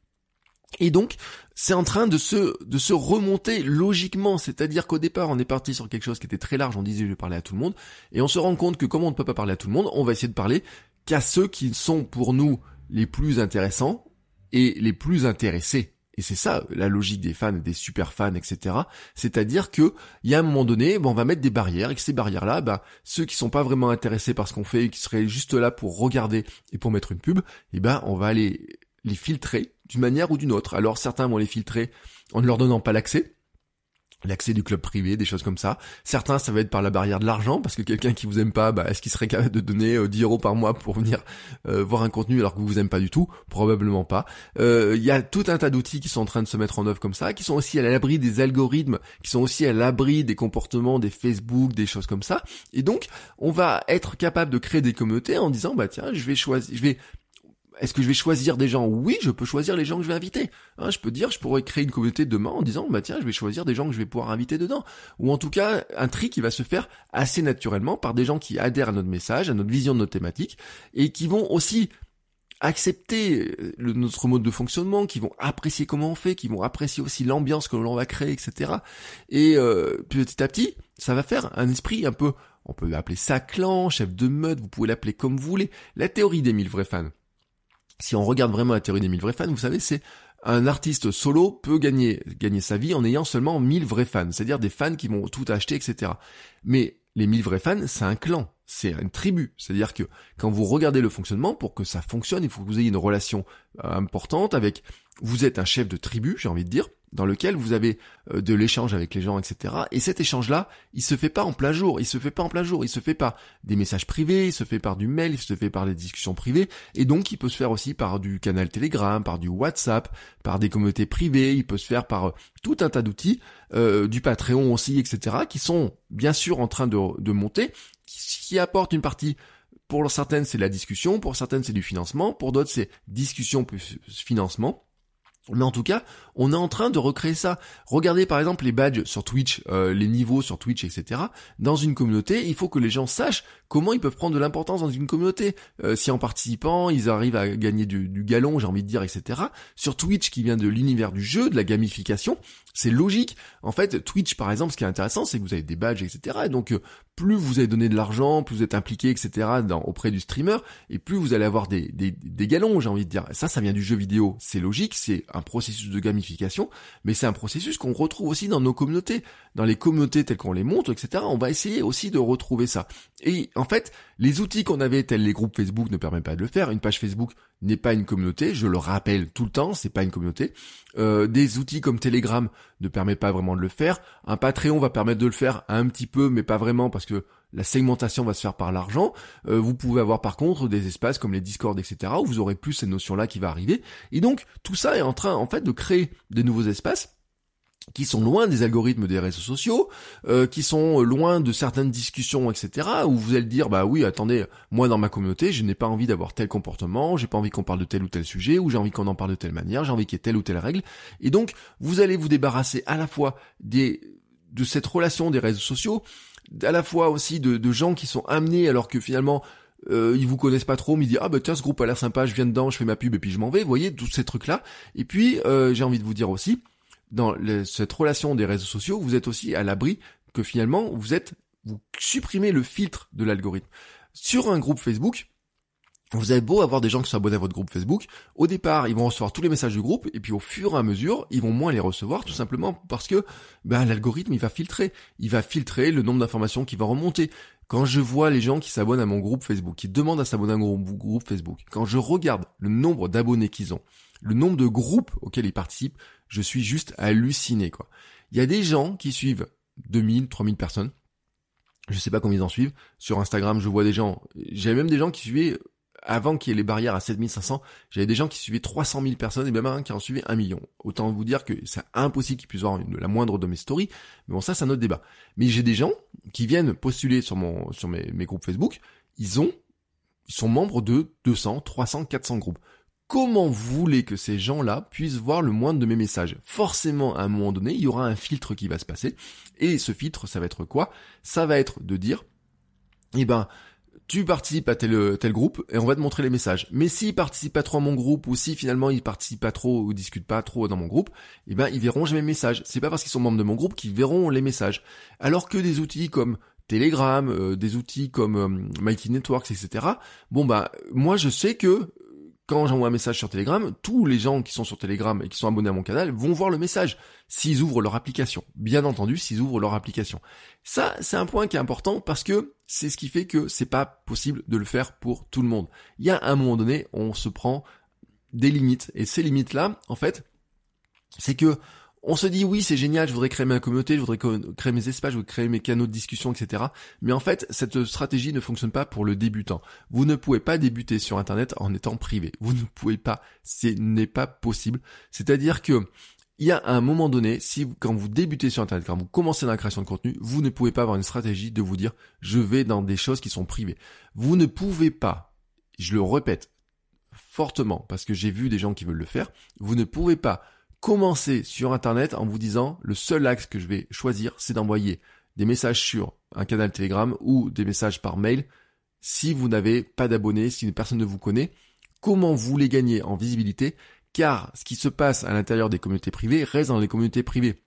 Et donc, c'est en train de se, de se remonter logiquement. C'est-à-dire qu'au départ, on est parti sur quelque chose qui était très large. On disait, je vais parler à tout le monde. Et on se rend compte que comme on ne peut pas parler à tout le monde, on va essayer de parler qu'à ceux qui sont pour nous les plus intéressants et les plus intéressés. Et c'est ça la logique des fans, des super fans, etc. C'est-à-dire que il y a un moment donné, ben, on va mettre des barrières et que ces barrières-là, ben, ceux qui sont pas vraiment intéressés par ce qu'on fait et qui seraient juste là pour regarder et pour mettre une pub, eh ben on va les les filtrer d'une manière ou d'une autre. Alors certains vont les filtrer en ne leur donnant pas l'accès, l'accès du club privé, des choses comme ça. Certains, ça va être par la barrière de l'argent, parce que quelqu'un qui vous aime pas, bah, est-ce qu'il serait capable de donner 10 euh, euros par mois pour venir euh, voir un contenu alors que vous vous aimez pas du tout? Probablement pas. Euh, il y a tout un tas d'outils qui sont en train de se mettre en œuvre comme ça, qui sont aussi à l'abri des algorithmes, qui sont aussi à l'abri des comportements des Facebook, des choses comme ça. Et donc, on va être capable de créer des communautés en disant, bah tiens, je vais choisir, je vais est-ce que je vais choisir des gens? Oui, je peux choisir les gens que je vais inviter. Hein, je peux dire, je pourrais créer une communauté demain en disant, bah tiens, je vais choisir des gens que je vais pouvoir inviter dedans. Ou en tout cas, un tri qui va se faire assez naturellement par des gens qui adhèrent à notre message, à notre vision de notre thématique, et qui vont aussi accepter euh, notre mode de fonctionnement, qui vont apprécier comment on fait, qui vont apprécier aussi l'ambiance que l'on va créer, etc. Et euh, petit à petit, ça va faire un esprit un peu, on peut l'appeler ça clan, chef de meute, vous pouvez l'appeler comme vous voulez. La théorie des mille vrais fans si on regarde vraiment la théorie des 1000 vrais fans, vous savez, c'est un artiste solo peut gagner, gagner sa vie en ayant seulement 1000 vrais fans, c'est-à-dire des fans qui vont tout acheter, etc. Mais les 1000 vrais fans, c'est un clan, c'est une tribu. C'est-à-dire que quand vous regardez le fonctionnement, pour que ça fonctionne, il faut que vous ayez une relation euh, importante avec, vous êtes un chef de tribu, j'ai envie de dire, dans lequel vous avez euh, de l'échange avec les gens, etc. Et cet échange-là, il se fait pas en plein jour, il se fait pas en plein jour, il se fait par des messages privés, il se fait par du mail, il se fait par des discussions privées, et donc il peut se faire aussi par du canal Telegram, par du WhatsApp, par des communautés privées, il peut se faire par euh, tout un tas d'outils, euh, du Patreon aussi, etc., qui sont bien sûr en train de, de monter, qui, qui apportent une partie pour certaines c'est la discussion, pour certaines c'est du financement, pour d'autres c'est discussion plus financement. Mais en tout cas, on est en train de recréer ça. Regardez par exemple les badges sur Twitch, euh, les niveaux sur Twitch, etc. Dans une communauté, il faut que les gens sachent comment ils peuvent prendre de l'importance dans une communauté. Euh, si en participant, ils arrivent à gagner du, du galon, j'ai envie de dire, etc. Sur Twitch, qui vient de l'univers du jeu, de la gamification, c'est logique. En fait, Twitch, par exemple, ce qui est intéressant, c'est que vous avez des badges, etc. Et donc, euh, plus vous avez donné de l'argent, plus vous êtes impliqué, etc. Dans, auprès du streamer, et plus vous allez avoir des, des, des galons, j'ai envie de dire. Ça, ça vient du jeu vidéo. C'est logique, c'est un processus de gamification, mais c'est un processus qu'on retrouve aussi dans nos communautés. Dans les communautés telles qu'on les montre, etc. On va essayer aussi de retrouver ça. Fait, les outils qu'on avait, tels les groupes Facebook, ne permettent pas de le faire. Une page Facebook n'est pas une communauté, je le rappelle tout le temps, c'est pas une communauté. Euh, des outils comme Telegram ne permettent pas vraiment de le faire. Un Patreon va permettre de le faire un petit peu, mais pas vraiment parce que la segmentation va se faire par l'argent. Euh, vous pouvez avoir par contre des espaces comme les Discord, etc. où vous aurez plus cette notion-là qui va arriver. Et donc tout ça est en train en fait de créer de nouveaux espaces qui sont loin des algorithmes des réseaux sociaux, euh, qui sont loin de certaines discussions, etc. Où vous allez dire, bah oui, attendez, moi dans ma communauté, je n'ai pas envie d'avoir tel comportement, j'ai pas envie qu'on parle de tel ou tel sujet, ou j'ai envie qu'on en parle de telle manière, j'ai envie qu'il y ait telle ou telle règle. Et donc, vous allez vous débarrasser à la fois des de cette relation des réseaux sociaux, à la fois aussi de, de gens qui sont amenés alors que finalement euh, ils vous connaissent pas trop, mais ils disent ah bah tiens ce groupe a l'air sympa, je viens dedans, je fais ma pub et puis je m'en vais. Vous voyez tous ces trucs là. Et puis euh, j'ai envie de vous dire aussi dans cette relation des réseaux sociaux, vous êtes aussi à l'abri que finalement vous êtes vous supprimez le filtre de l'algorithme. Sur un groupe Facebook, vous avez beau avoir des gens qui sont abonnés à votre groupe Facebook, au départ, ils vont recevoir tous les messages du groupe, et puis au fur et à mesure, ils vont moins les recevoir, tout simplement parce que ben, l'algorithme, il va filtrer. Il va filtrer le nombre d'informations qui va remonter. Quand je vois les gens qui s'abonnent à mon groupe Facebook, qui demandent à s'abonner à mon groupe Facebook, quand je regarde le nombre d'abonnés qu'ils ont, le nombre de groupes auxquels ils participent, je suis juste halluciné, quoi. Il y a des gens qui suivent 2000, 3000 personnes. Je sais pas combien ils en suivent. Sur Instagram, je vois des gens, j'avais même des gens qui suivaient, avant qu'il y ait les barrières à 7500, j'avais des gens qui suivaient 300 000 personnes et même un qui en suivait un million. Autant vous dire que c'est impossible qu'ils puissent voir la moindre de mes stories. Mais bon, ça, c'est un autre débat. Mais j'ai des gens qui viennent postuler sur mon, sur mes, mes groupes Facebook. Ils ont, ils sont membres de 200, 300, 400 groupes comment vous voulez que ces gens-là puissent voir le moindre de mes messages? Forcément, à un moment donné, il y aura un filtre qui va se passer. Et ce filtre, ça va être quoi? Ça va être de dire, eh ben, tu participes à tel, tel groupe et on va te montrer les messages. Mais s'ils participent pas trop à mon groupe ou si finalement ils participent pas trop ou discutent pas trop dans mon groupe, eh ben ils verront jamais mes messages. C'est pas parce qu'ils sont membres de mon groupe qu'ils verront les messages. Alors que des outils comme Telegram, euh, des outils comme euh, Mighty Networks, etc. Bon bah moi je sais que quand j'envoie un message sur Telegram, tous les gens qui sont sur Telegram et qui sont abonnés à mon canal vont voir le message s'ils ouvrent leur application. Bien entendu, s'ils ouvrent leur application. Ça, c'est un point qui est important parce que c'est ce qui fait que c'est pas possible de le faire pour tout le monde. Il y a un moment donné, on se prend des limites et ces limites-là, en fait, c'est que on se dit oui c'est génial, je voudrais créer ma communauté, je voudrais créer mes espaces, je voudrais créer mes canaux de discussion, etc. Mais en fait, cette stratégie ne fonctionne pas pour le débutant. Vous ne pouvez pas débuter sur Internet en étant privé. Vous ne pouvez pas. Ce n'est pas possible. C'est-à-dire que il y a un moment donné, si quand vous débutez sur Internet, quand vous commencez dans la création de contenu, vous ne pouvez pas avoir une stratégie de vous dire je vais dans des choses qui sont privées. Vous ne pouvez pas, je le répète fortement parce que j'ai vu des gens qui veulent le faire, vous ne pouvez pas commencez sur Internet en vous disant le seul axe que je vais choisir, c'est d'envoyer des messages sur un canal Telegram ou des messages par mail. Si vous n'avez pas d'abonnés, si personne ne vous connaît, comment vous les gagnez en visibilité? Car ce qui se passe à l'intérieur des communautés privées reste dans les communautés privées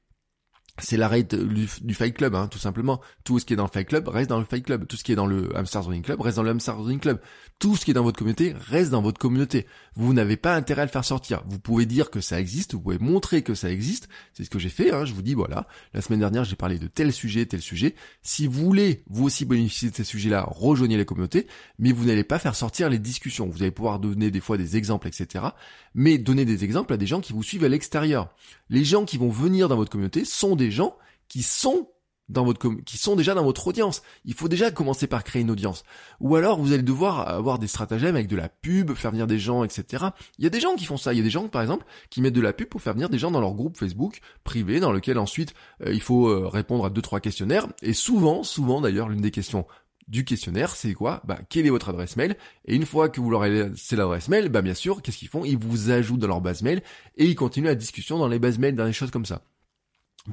c'est l'arrêt du, du, Fight Club, hein, tout simplement. Tout ce qui est dans le Fight Club reste dans le Fight Club. Tout ce qui est dans le Hamster Running Club reste dans le Hamster Running Club. Tout ce qui est dans votre communauté reste dans votre communauté. Vous n'avez pas intérêt à le faire sortir. Vous pouvez dire que ça existe, vous pouvez montrer que ça existe. C'est ce que j'ai fait. Hein. Je vous dis, voilà, la semaine dernière, j'ai parlé de tel sujet, tel sujet. Si vous voulez, vous aussi bénéficier de ces sujets-là, rejoignez les communautés, mais vous n'allez pas faire sortir les discussions. Vous allez pouvoir donner des fois des exemples, etc. Mais donner des exemples à des gens qui vous suivent à l'extérieur. Les gens qui vont venir dans votre communauté sont des gens qui sont dans votre qui sont déjà dans votre audience. Il faut déjà commencer par créer une audience. Ou alors vous allez devoir avoir des stratagèmes avec de la pub, faire venir des gens, etc. Il y a des gens qui font ça. Il y a des gens, par exemple, qui mettent de la pub pour faire venir des gens dans leur groupe Facebook privé, dans lequel ensuite euh, il faut euh, répondre à deux trois questionnaires. Et souvent, souvent d'ailleurs, l'une des questions du questionnaire, c'est quoi? Bah, quelle est votre adresse mail? Et une fois que vous leur avez laissé l'adresse mail, bah bien sûr, qu'est-ce qu'ils font? Ils vous ajoutent dans leur base mail et ils continuent la discussion dans les bases mail, dans les choses comme ça.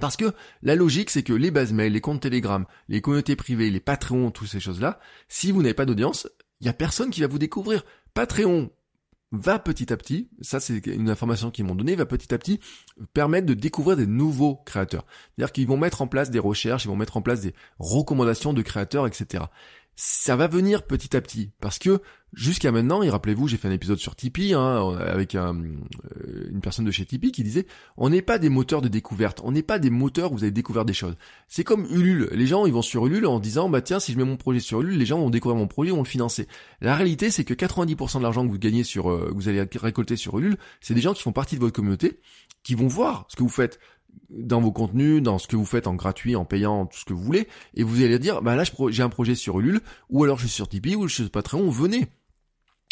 Parce que la logique, c'est que les bases mail, les comptes Telegram, les communautés privées, les Patreons, toutes ces choses-là, si vous n'avez pas d'audience, il y a personne qui va vous découvrir. Patreon va petit à petit, ça c'est une information qu'ils m'ont donnée, va petit à petit permettre de découvrir des nouveaux créateurs. C'est-à-dire qu'ils vont mettre en place des recherches, ils vont mettre en place des recommandations de créateurs, etc ça va venir petit à petit parce que jusqu'à maintenant, et rappelez-vous, j'ai fait un épisode sur Tipeee hein, avec euh, une personne de chez Tipeee qui disait on n'est pas des moteurs de découverte, on n'est pas des moteurs où vous avez découvert des choses. C'est comme Ulule, les gens ils vont sur Ulule en disant bah tiens si je mets mon projet sur Ulule, les gens vont découvrir mon projet, vont le financer. La réalité c'est que 90% de l'argent que vous gagnez sur, euh, que vous allez récolter sur Ulule, c'est des gens qui font partie de votre communauté, qui vont voir ce que vous faites dans vos contenus, dans ce que vous faites en gratuit, en payant, tout ce que vous voulez, et vous allez dire, bah là j'ai un projet sur Ulule, ou alors je suis sur Tipeee, ou je suis sur Patreon, venez.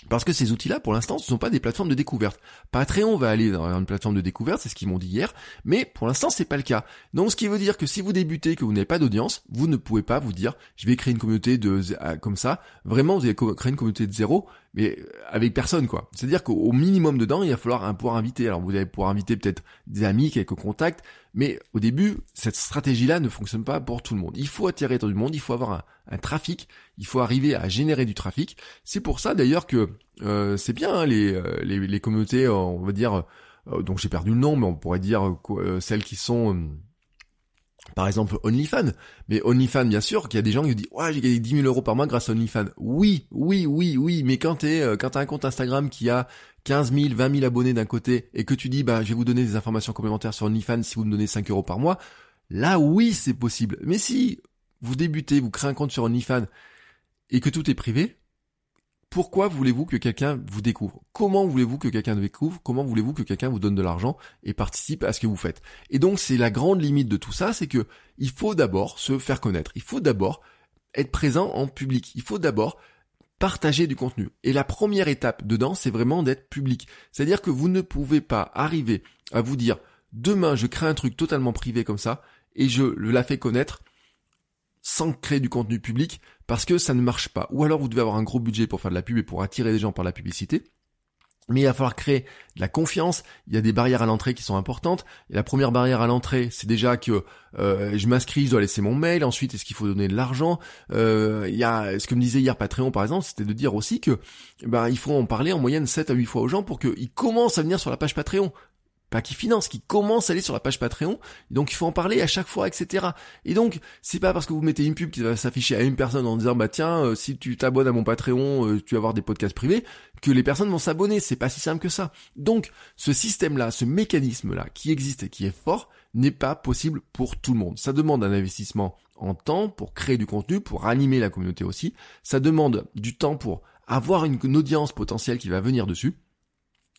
Parce que ces outils-là, pour l'instant, ce ne sont pas des plateformes de découverte. Patreon va aller dans une plateforme de découverte, c'est ce qu'ils m'ont dit hier, mais pour l'instant, c'est pas le cas. Donc, ce qui veut dire que si vous débutez, que vous n'avez pas d'audience, vous ne pouvez pas vous dire, je vais créer une communauté de comme ça. Vraiment, vous allez créer une communauté de zéro, mais euh, avec personne, quoi. C'est-à-dire qu'au minimum dedans, il va falloir pouvoir inviter. Alors, vous allez pouvoir inviter peut-être des amis, quelques contacts, mais au début, cette stratégie-là ne fonctionne pas pour tout le monde. Il faut attirer tout le monde, il faut avoir un, un trafic, il faut arriver à générer du trafic. C'est pour ça d'ailleurs que euh, c'est bien hein, les, euh, les, les, communautés, euh, on va dire, donc j'ai perdu le nom, mais on pourrait dire celles qui sont par exemple OnlyFans. Mais OnlyFans, bien sûr, qu'il y a des gens qui disent ouais j'ai gagné 10 000 euros par mois grâce à OnlyFans. Oui, oui, oui, oui. Mais quand t'es quand t'as un compte Instagram qui a 15 000, 20 000 abonnés d'un côté et que tu dis bah je vais vous donner des informations complémentaires sur OnlyFans si vous me donnez 5 euros par mois, là oui c'est possible. Mais si vous débutez, vous créez un compte sur OnlyFans et que tout est privé, pourquoi voulez-vous que quelqu'un vous découvre? Comment voulez-vous que quelqu'un découvre? Comment voulez-vous que quelqu'un vous donne de l'argent et participe à ce que vous faites? Et donc c'est la grande limite de tout ça, c'est que il faut d'abord se faire connaître. Il faut d'abord être présent en public. Il faut d'abord partager du contenu. Et la première étape dedans, c'est vraiment d'être public. C'est-à-dire que vous ne pouvez pas arriver à vous dire demain je crée un truc totalement privé comme ça et je la fais connaître sans créer du contenu public parce que ça ne marche pas. Ou alors vous devez avoir un gros budget pour faire de la pub et pour attirer des gens par la publicité. Mais il va falloir créer de la confiance. Il y a des barrières à l'entrée qui sont importantes. La première barrière à l'entrée, c'est déjà que euh, je m'inscris, je dois laisser mon mail. Ensuite, est-ce qu'il faut donner de l'argent? Euh, Il y a ce que me disait hier Patreon, par exemple, c'était de dire aussi que ben il faut en parler en moyenne 7 à 8 fois aux gens pour qu'ils commencent à venir sur la page Patreon pas qui finance, qui commence à aller sur la page Patreon, donc il faut en parler à chaque fois, etc. Et donc, c'est pas parce que vous mettez une pub qui va s'afficher à une personne en disant bah tiens, euh, si tu t'abonnes à mon Patreon, euh, tu vas avoir des podcasts privés, que les personnes vont s'abonner. C'est pas si simple que ça. Donc, ce système-là, ce mécanisme-là, qui existe et qui est fort, n'est pas possible pour tout le monde. Ça demande un investissement en temps pour créer du contenu, pour animer la communauté aussi. Ça demande du temps pour avoir une audience potentielle qui va venir dessus.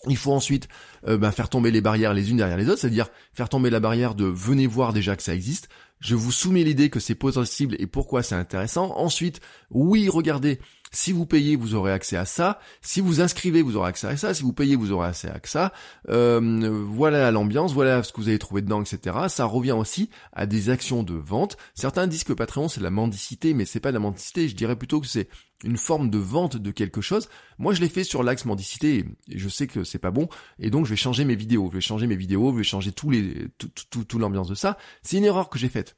Il faut ensuite euh, bah, faire tomber les barrières les unes derrière les autres, c'est-à-dire faire tomber la barrière de venez voir déjà que ça existe. Je vous soumets l'idée que c'est possible et pourquoi c'est intéressant. Ensuite, oui, regardez, si vous payez, vous aurez accès à ça. Si vous inscrivez, vous aurez accès à ça. Si vous payez, vous aurez accès à ça. Euh, voilà l'ambiance, voilà ce que vous allez trouver dedans, etc. Ça revient aussi à des actions de vente. Certains disent que Patreon c'est la mendicité, mais c'est pas de la mendicité. Je dirais plutôt que c'est une forme de vente de quelque chose. Moi, je l'ai fait sur l'axe mendicité et je sais que c'est pas bon. Et donc, je vais changer mes vidéos. Je vais changer mes vidéos. Je vais changer tout l'ambiance de ça. C'est une erreur que j'ai faite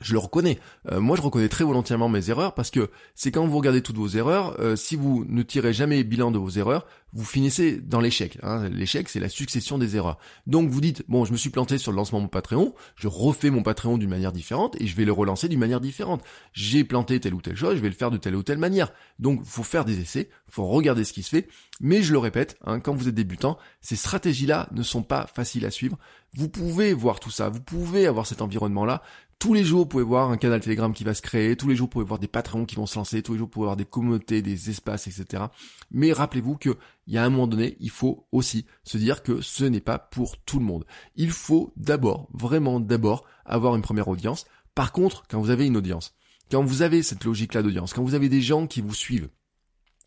je le reconnais. Euh, moi, je reconnais très volontairement mes erreurs parce que c'est quand vous regardez toutes vos erreurs, euh, si vous ne tirez jamais bilan de vos erreurs, vous finissez dans l'échec. Hein. L'échec, c'est la succession des erreurs. Donc, vous dites, bon, je me suis planté sur le lancement de mon Patreon, je refais mon Patreon d'une manière différente et je vais le relancer d'une manière différente. J'ai planté telle ou telle chose, je vais le faire de telle ou telle manière. Donc, faut faire des essais, faut regarder ce qui se fait. Mais je le répète, hein, quand vous êtes débutant, ces stratégies-là ne sont pas faciles à suivre. Vous pouvez voir tout ça, vous pouvez avoir cet environnement-là, tous les jours, vous pouvez voir un canal Telegram qui va se créer. Tous les jours, vous pouvez voir des patrons qui vont se lancer. Tous les jours, vous pouvez voir des communautés, des espaces, etc. Mais rappelez-vous qu'il y a un moment donné, il faut aussi se dire que ce n'est pas pour tout le monde. Il faut d'abord, vraiment d'abord, avoir une première audience. Par contre, quand vous avez une audience, quand vous avez cette logique-là d'audience, quand vous avez des gens qui vous suivent,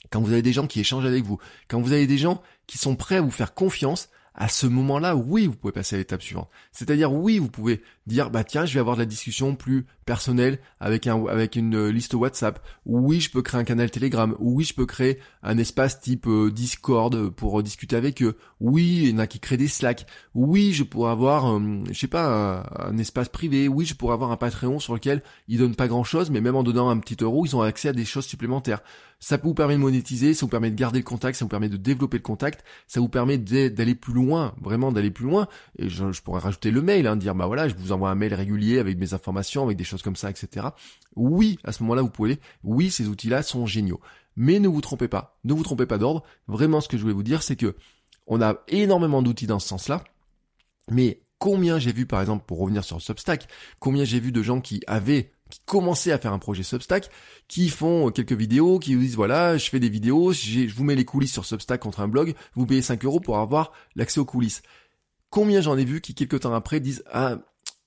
quand vous avez des gens qui échangent avec vous, quand vous avez des gens qui sont prêts à vous faire confiance, à ce moment-là, oui, vous pouvez passer à l'étape suivante. C'est-à-dire, oui, vous pouvez dire, bah tiens, je vais avoir de la discussion plus personnelle avec un, avec une euh, liste WhatsApp. Oui, je peux créer un canal Telegram. Oui, je peux créer un espace type euh, Discord pour discuter avec eux. Oui, il y en a qui créent des Slack. Oui, je pourrais avoir, euh, je sais pas, un, espace privé. Oui, je pourrais avoir un Patreon sur lequel ils donnent pas grand-chose, mais même en donnant un petit euro, ils ont accès à des choses supplémentaires. Ça vous permet de monétiser, ça vous permet de garder le contact, ça vous permet de développer le contact, ça vous permet d'aller plus loin, vraiment d'aller plus loin. Et je, pourrais rajouter le mail, hein, dire bah voilà, je vous envoie un mail régulier avec mes informations, avec des choses comme ça, etc. Oui, à ce moment-là, vous pouvez. Oui, ces outils-là sont géniaux. Mais ne vous trompez pas, ne vous trompez pas d'ordre. Vraiment, ce que je voulais vous dire, c'est que on a énormément d'outils dans ce sens-là, mais combien j'ai vu, par exemple, pour revenir sur Substack, combien j'ai vu de gens qui avaient qui commençaient à faire un projet Substack, qui font quelques vidéos, qui vous disent voilà, je fais des vidéos, je vous mets les coulisses sur Substack contre un blog, vous payez 5 euros pour avoir l'accès aux coulisses. Combien j'en ai vu qui quelques temps après disent ah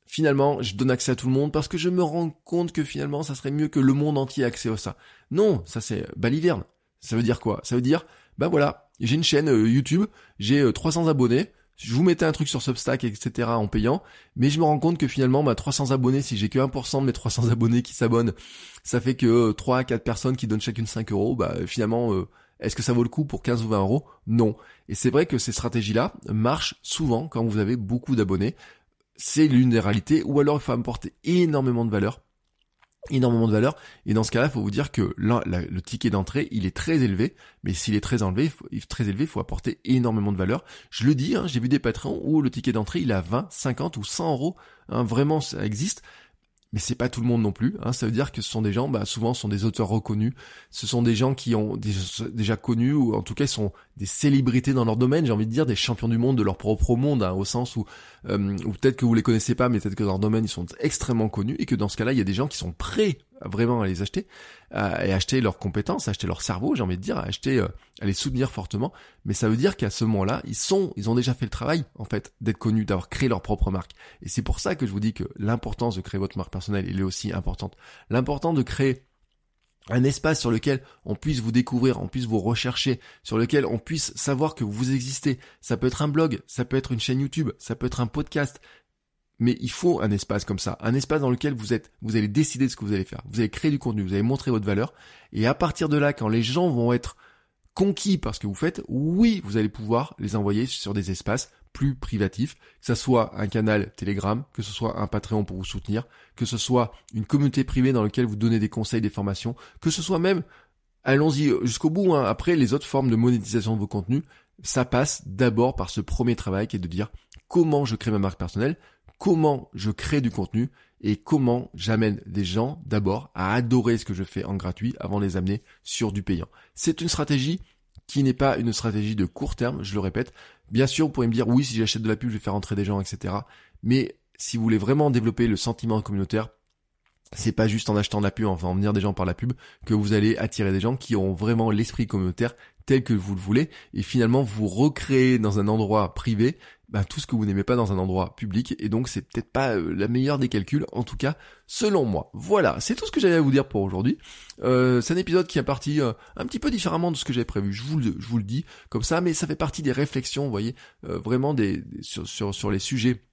finalement je donne accès à tout le monde parce que je me rends compte que finalement ça serait mieux que le monde entier ait accès à ça. Non, ça c'est baliverne. Ça veut dire quoi? Ça veut dire bah voilà, j'ai une chaîne euh, YouTube, j'ai 300 abonnés, je vous mettais un truc sur Substack, etc. en payant, mais je me rends compte que finalement, bah, 300 abonnés, si j'ai que 1% de mes 300 abonnés qui s'abonnent, ça fait que 3 à 4 personnes qui donnent chacune 5 euros, bah finalement, est-ce que ça vaut le coup pour 15 ou 20 euros? Non. Et c'est vrai que ces stratégies-là marchent souvent quand vous avez beaucoup d'abonnés. C'est l'une des réalités, ou alors il faut apporter énormément de valeur énormément de valeur et dans ce cas-là, faut vous dire que le ticket d'entrée, il est très élevé, mais s'il est très élevé, faut, faut apporter énormément de valeur. Je le dis, hein, j'ai vu des patrons où le ticket d'entrée, il à 20, 50 ou 100 euros. Hein, vraiment, ça existe mais c'est pas tout le monde non plus. Hein. Ça veut dire que ce sont des gens, bah, souvent, ce sont des auteurs reconnus. Ce sont des gens qui ont déjà connus ou en tout cas, ils sont des célébrités dans leur domaine. J'ai envie de dire des champions du monde de leur propre monde, hein, au sens où, euh, ou peut-être que vous les connaissez pas, mais peut-être que dans leur domaine ils sont extrêmement connus et que dans ce cas-là, il y a des gens qui sont prêts vraiment à les acheter et acheter leurs compétences, acheter leur cerveau, j'ai envie de dire, à acheter, euh, à les soutenir fortement. Mais ça veut dire qu'à ce moment-là, ils sont, ils ont déjà fait le travail en fait d'être connus, d'avoir créé leur propre marque. Et c'est pour ça que je vous dis que l'importance de créer votre marque personnelle, elle est aussi importante. L'important de créer un espace sur lequel on puisse vous découvrir, on puisse vous rechercher, sur lequel on puisse savoir que vous existez. Ça peut être un blog, ça peut être une chaîne YouTube, ça peut être un podcast, mais il faut un espace comme ça, un espace dans lequel vous êtes, vous allez décider de ce que vous allez faire. Vous allez créer du contenu, vous allez montrer votre valeur, et à partir de là, quand les gens vont être conquis par ce que vous faites, oui, vous allez pouvoir les envoyer sur des espaces plus privatifs, que ce soit un canal Telegram, que ce soit un Patreon pour vous soutenir, que ce soit une communauté privée dans laquelle vous donnez des conseils, des formations, que ce soit même, allons-y jusqu'au bout, hein, après les autres formes de monétisation de vos contenus, ça passe d'abord par ce premier travail qui est de dire comment je crée ma marque personnelle, comment je crée du contenu et comment j'amène des gens d'abord à adorer ce que je fais en gratuit avant de les amener sur du payant. C'est une stratégie qui n'est pas une stratégie de court terme, je le répète. Bien sûr, vous pourrez me dire oui, si j'achète de la pub, je vais faire entrer des gens, etc. Mais si vous voulez vraiment développer le sentiment communautaire, c'est pas juste en achetant de la pub, enfin en venir des gens par la pub, que vous allez attirer des gens qui ont vraiment l'esprit communautaire tel que vous le voulez, et finalement vous recréer dans un endroit privé bah, tout ce que vous n'aimez pas dans un endroit public et donc c'est peut-être pas euh, la meilleure des calculs en tout cas selon moi. Voilà, c'est tout ce que j'avais à vous dire pour aujourd'hui. Euh, c'est un épisode qui est parti euh, un petit peu différemment de ce que j'avais prévu. Je vous le, je vous le dis comme ça, mais ça fait partie des réflexions, vous voyez, vraiment des, sur, sur, sur les sujets.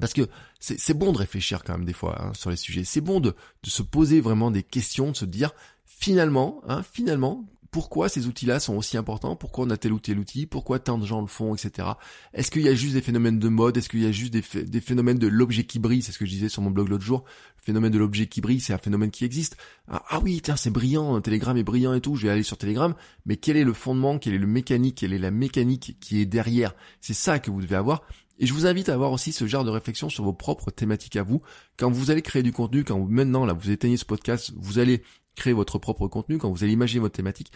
Parce que c'est bon de réfléchir quand même des fois hein, sur les sujets. C'est bon de, de se poser vraiment des questions, de se dire finalement, hein, finalement, pourquoi ces outils-là sont aussi importants, pourquoi on a tel ou tel outil, pourquoi tant de gens le font, etc. Est-ce qu'il y a juste des phénomènes de mode, est-ce qu'il y a juste des, phénomènes de l'objet qui brille, c'est ce que je disais sur mon blog l'autre jour, le phénomène de l'objet qui brille, c'est un phénomène qui existe. Ah, ah oui, tiens, c'est brillant, Telegram est brillant et tout, je vais aller sur Telegram, mais quel est le fondement, quelle est le mécanique, quelle est la mécanique qui est derrière? C'est ça que vous devez avoir. Et je vous invite à avoir aussi ce genre de réflexion sur vos propres thématiques à vous. Quand vous allez créer du contenu, quand vous, maintenant, là, vous éteignez ce podcast, vous allez créer votre propre contenu, quand vous allez imaginer votre thématique,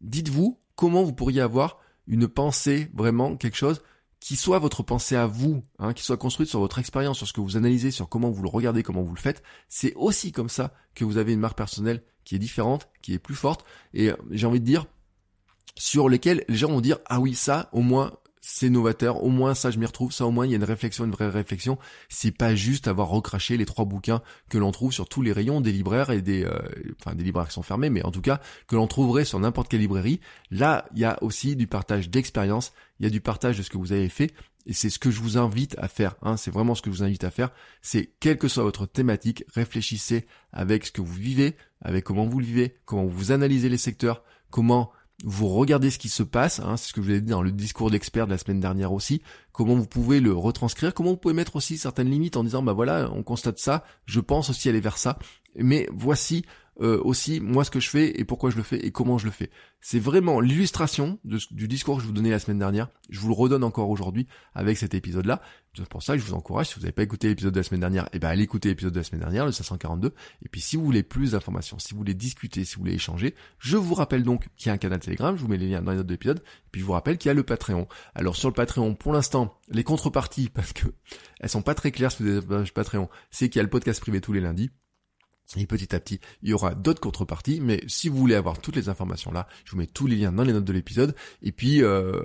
dites-vous comment vous pourriez avoir une pensée, vraiment quelque chose qui soit votre pensée à vous, hein, qui soit construite sur votre expérience, sur ce que vous analysez, sur comment vous le regardez, comment vous le faites. C'est aussi comme ça que vous avez une marque personnelle qui est différente, qui est plus forte, et euh, j'ai envie de dire sur lesquels les gens vont dire ah oui ça au moins c'est novateur, au moins ça je m'y retrouve, ça au moins il y a une réflexion, une vraie réflexion. C'est pas juste avoir recraché les trois bouquins que l'on trouve sur tous les rayons des libraires et des, euh, enfin des libraires qui sont fermés, mais en tout cas que l'on trouverait sur n'importe quelle librairie. Là, il y a aussi du partage d'expérience, il y a du partage de ce que vous avez fait. Et c'est ce que je vous invite à faire, hein, c'est vraiment ce que je vous invite à faire, c'est quelle que soit votre thématique, réfléchissez avec ce que vous vivez, avec comment vous le vivez, comment vous analysez les secteurs, comment vous regardez ce qui se passe, hein, c'est ce que je vous ai dit dans le discours d'expert de la semaine dernière aussi, comment vous pouvez le retranscrire, comment vous pouvez mettre aussi certaines limites en disant bah voilà, on constate ça, je pense aussi aller vers ça, mais voici euh, aussi moi ce que je fais et pourquoi je le fais et comment je le fais. C'est vraiment l'illustration du discours que je vous donnais la semaine dernière. Je vous le redonne encore aujourd'hui avec cet épisode-là. C'est pour ça que je vous encourage, si vous n'avez pas écouté l'épisode de la semaine dernière, eh ben allez écouter l'épisode de la semaine dernière, le 542. Et puis si vous voulez plus d'informations, si vous voulez discuter, si vous voulez échanger, je vous rappelle donc qu'il y a un canal Telegram, je vous mets les liens dans les notes de l'épisode, et puis je vous rappelle qu'il y a le Patreon. Alors sur le Patreon, pour l'instant, les contreparties, parce que elles sont pas très claires sur les Patreon, c'est qu'il y a le podcast privé tous les lundis, et petit à petit, il y aura d'autres contreparties, mais si vous voulez avoir toutes les informations là, je vous mets tous les liens dans les notes de l'épisode. Et puis, euh,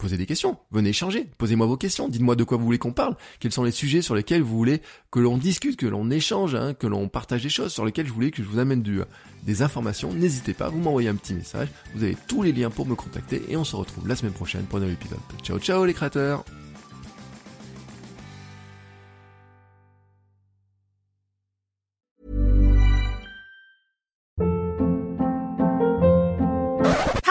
posez des questions, venez échanger, posez-moi vos questions, dites-moi de quoi vous voulez qu'on parle, quels sont les sujets sur lesquels vous voulez que l'on discute, que l'on échange, hein, que l'on partage des choses, sur lesquelles je voulais que je vous amène du, des informations. N'hésitez pas, vous m'envoyez un petit message, vous avez tous les liens pour me contacter et on se retrouve la semaine prochaine pour un nouvel épisode. Ciao ciao les créateurs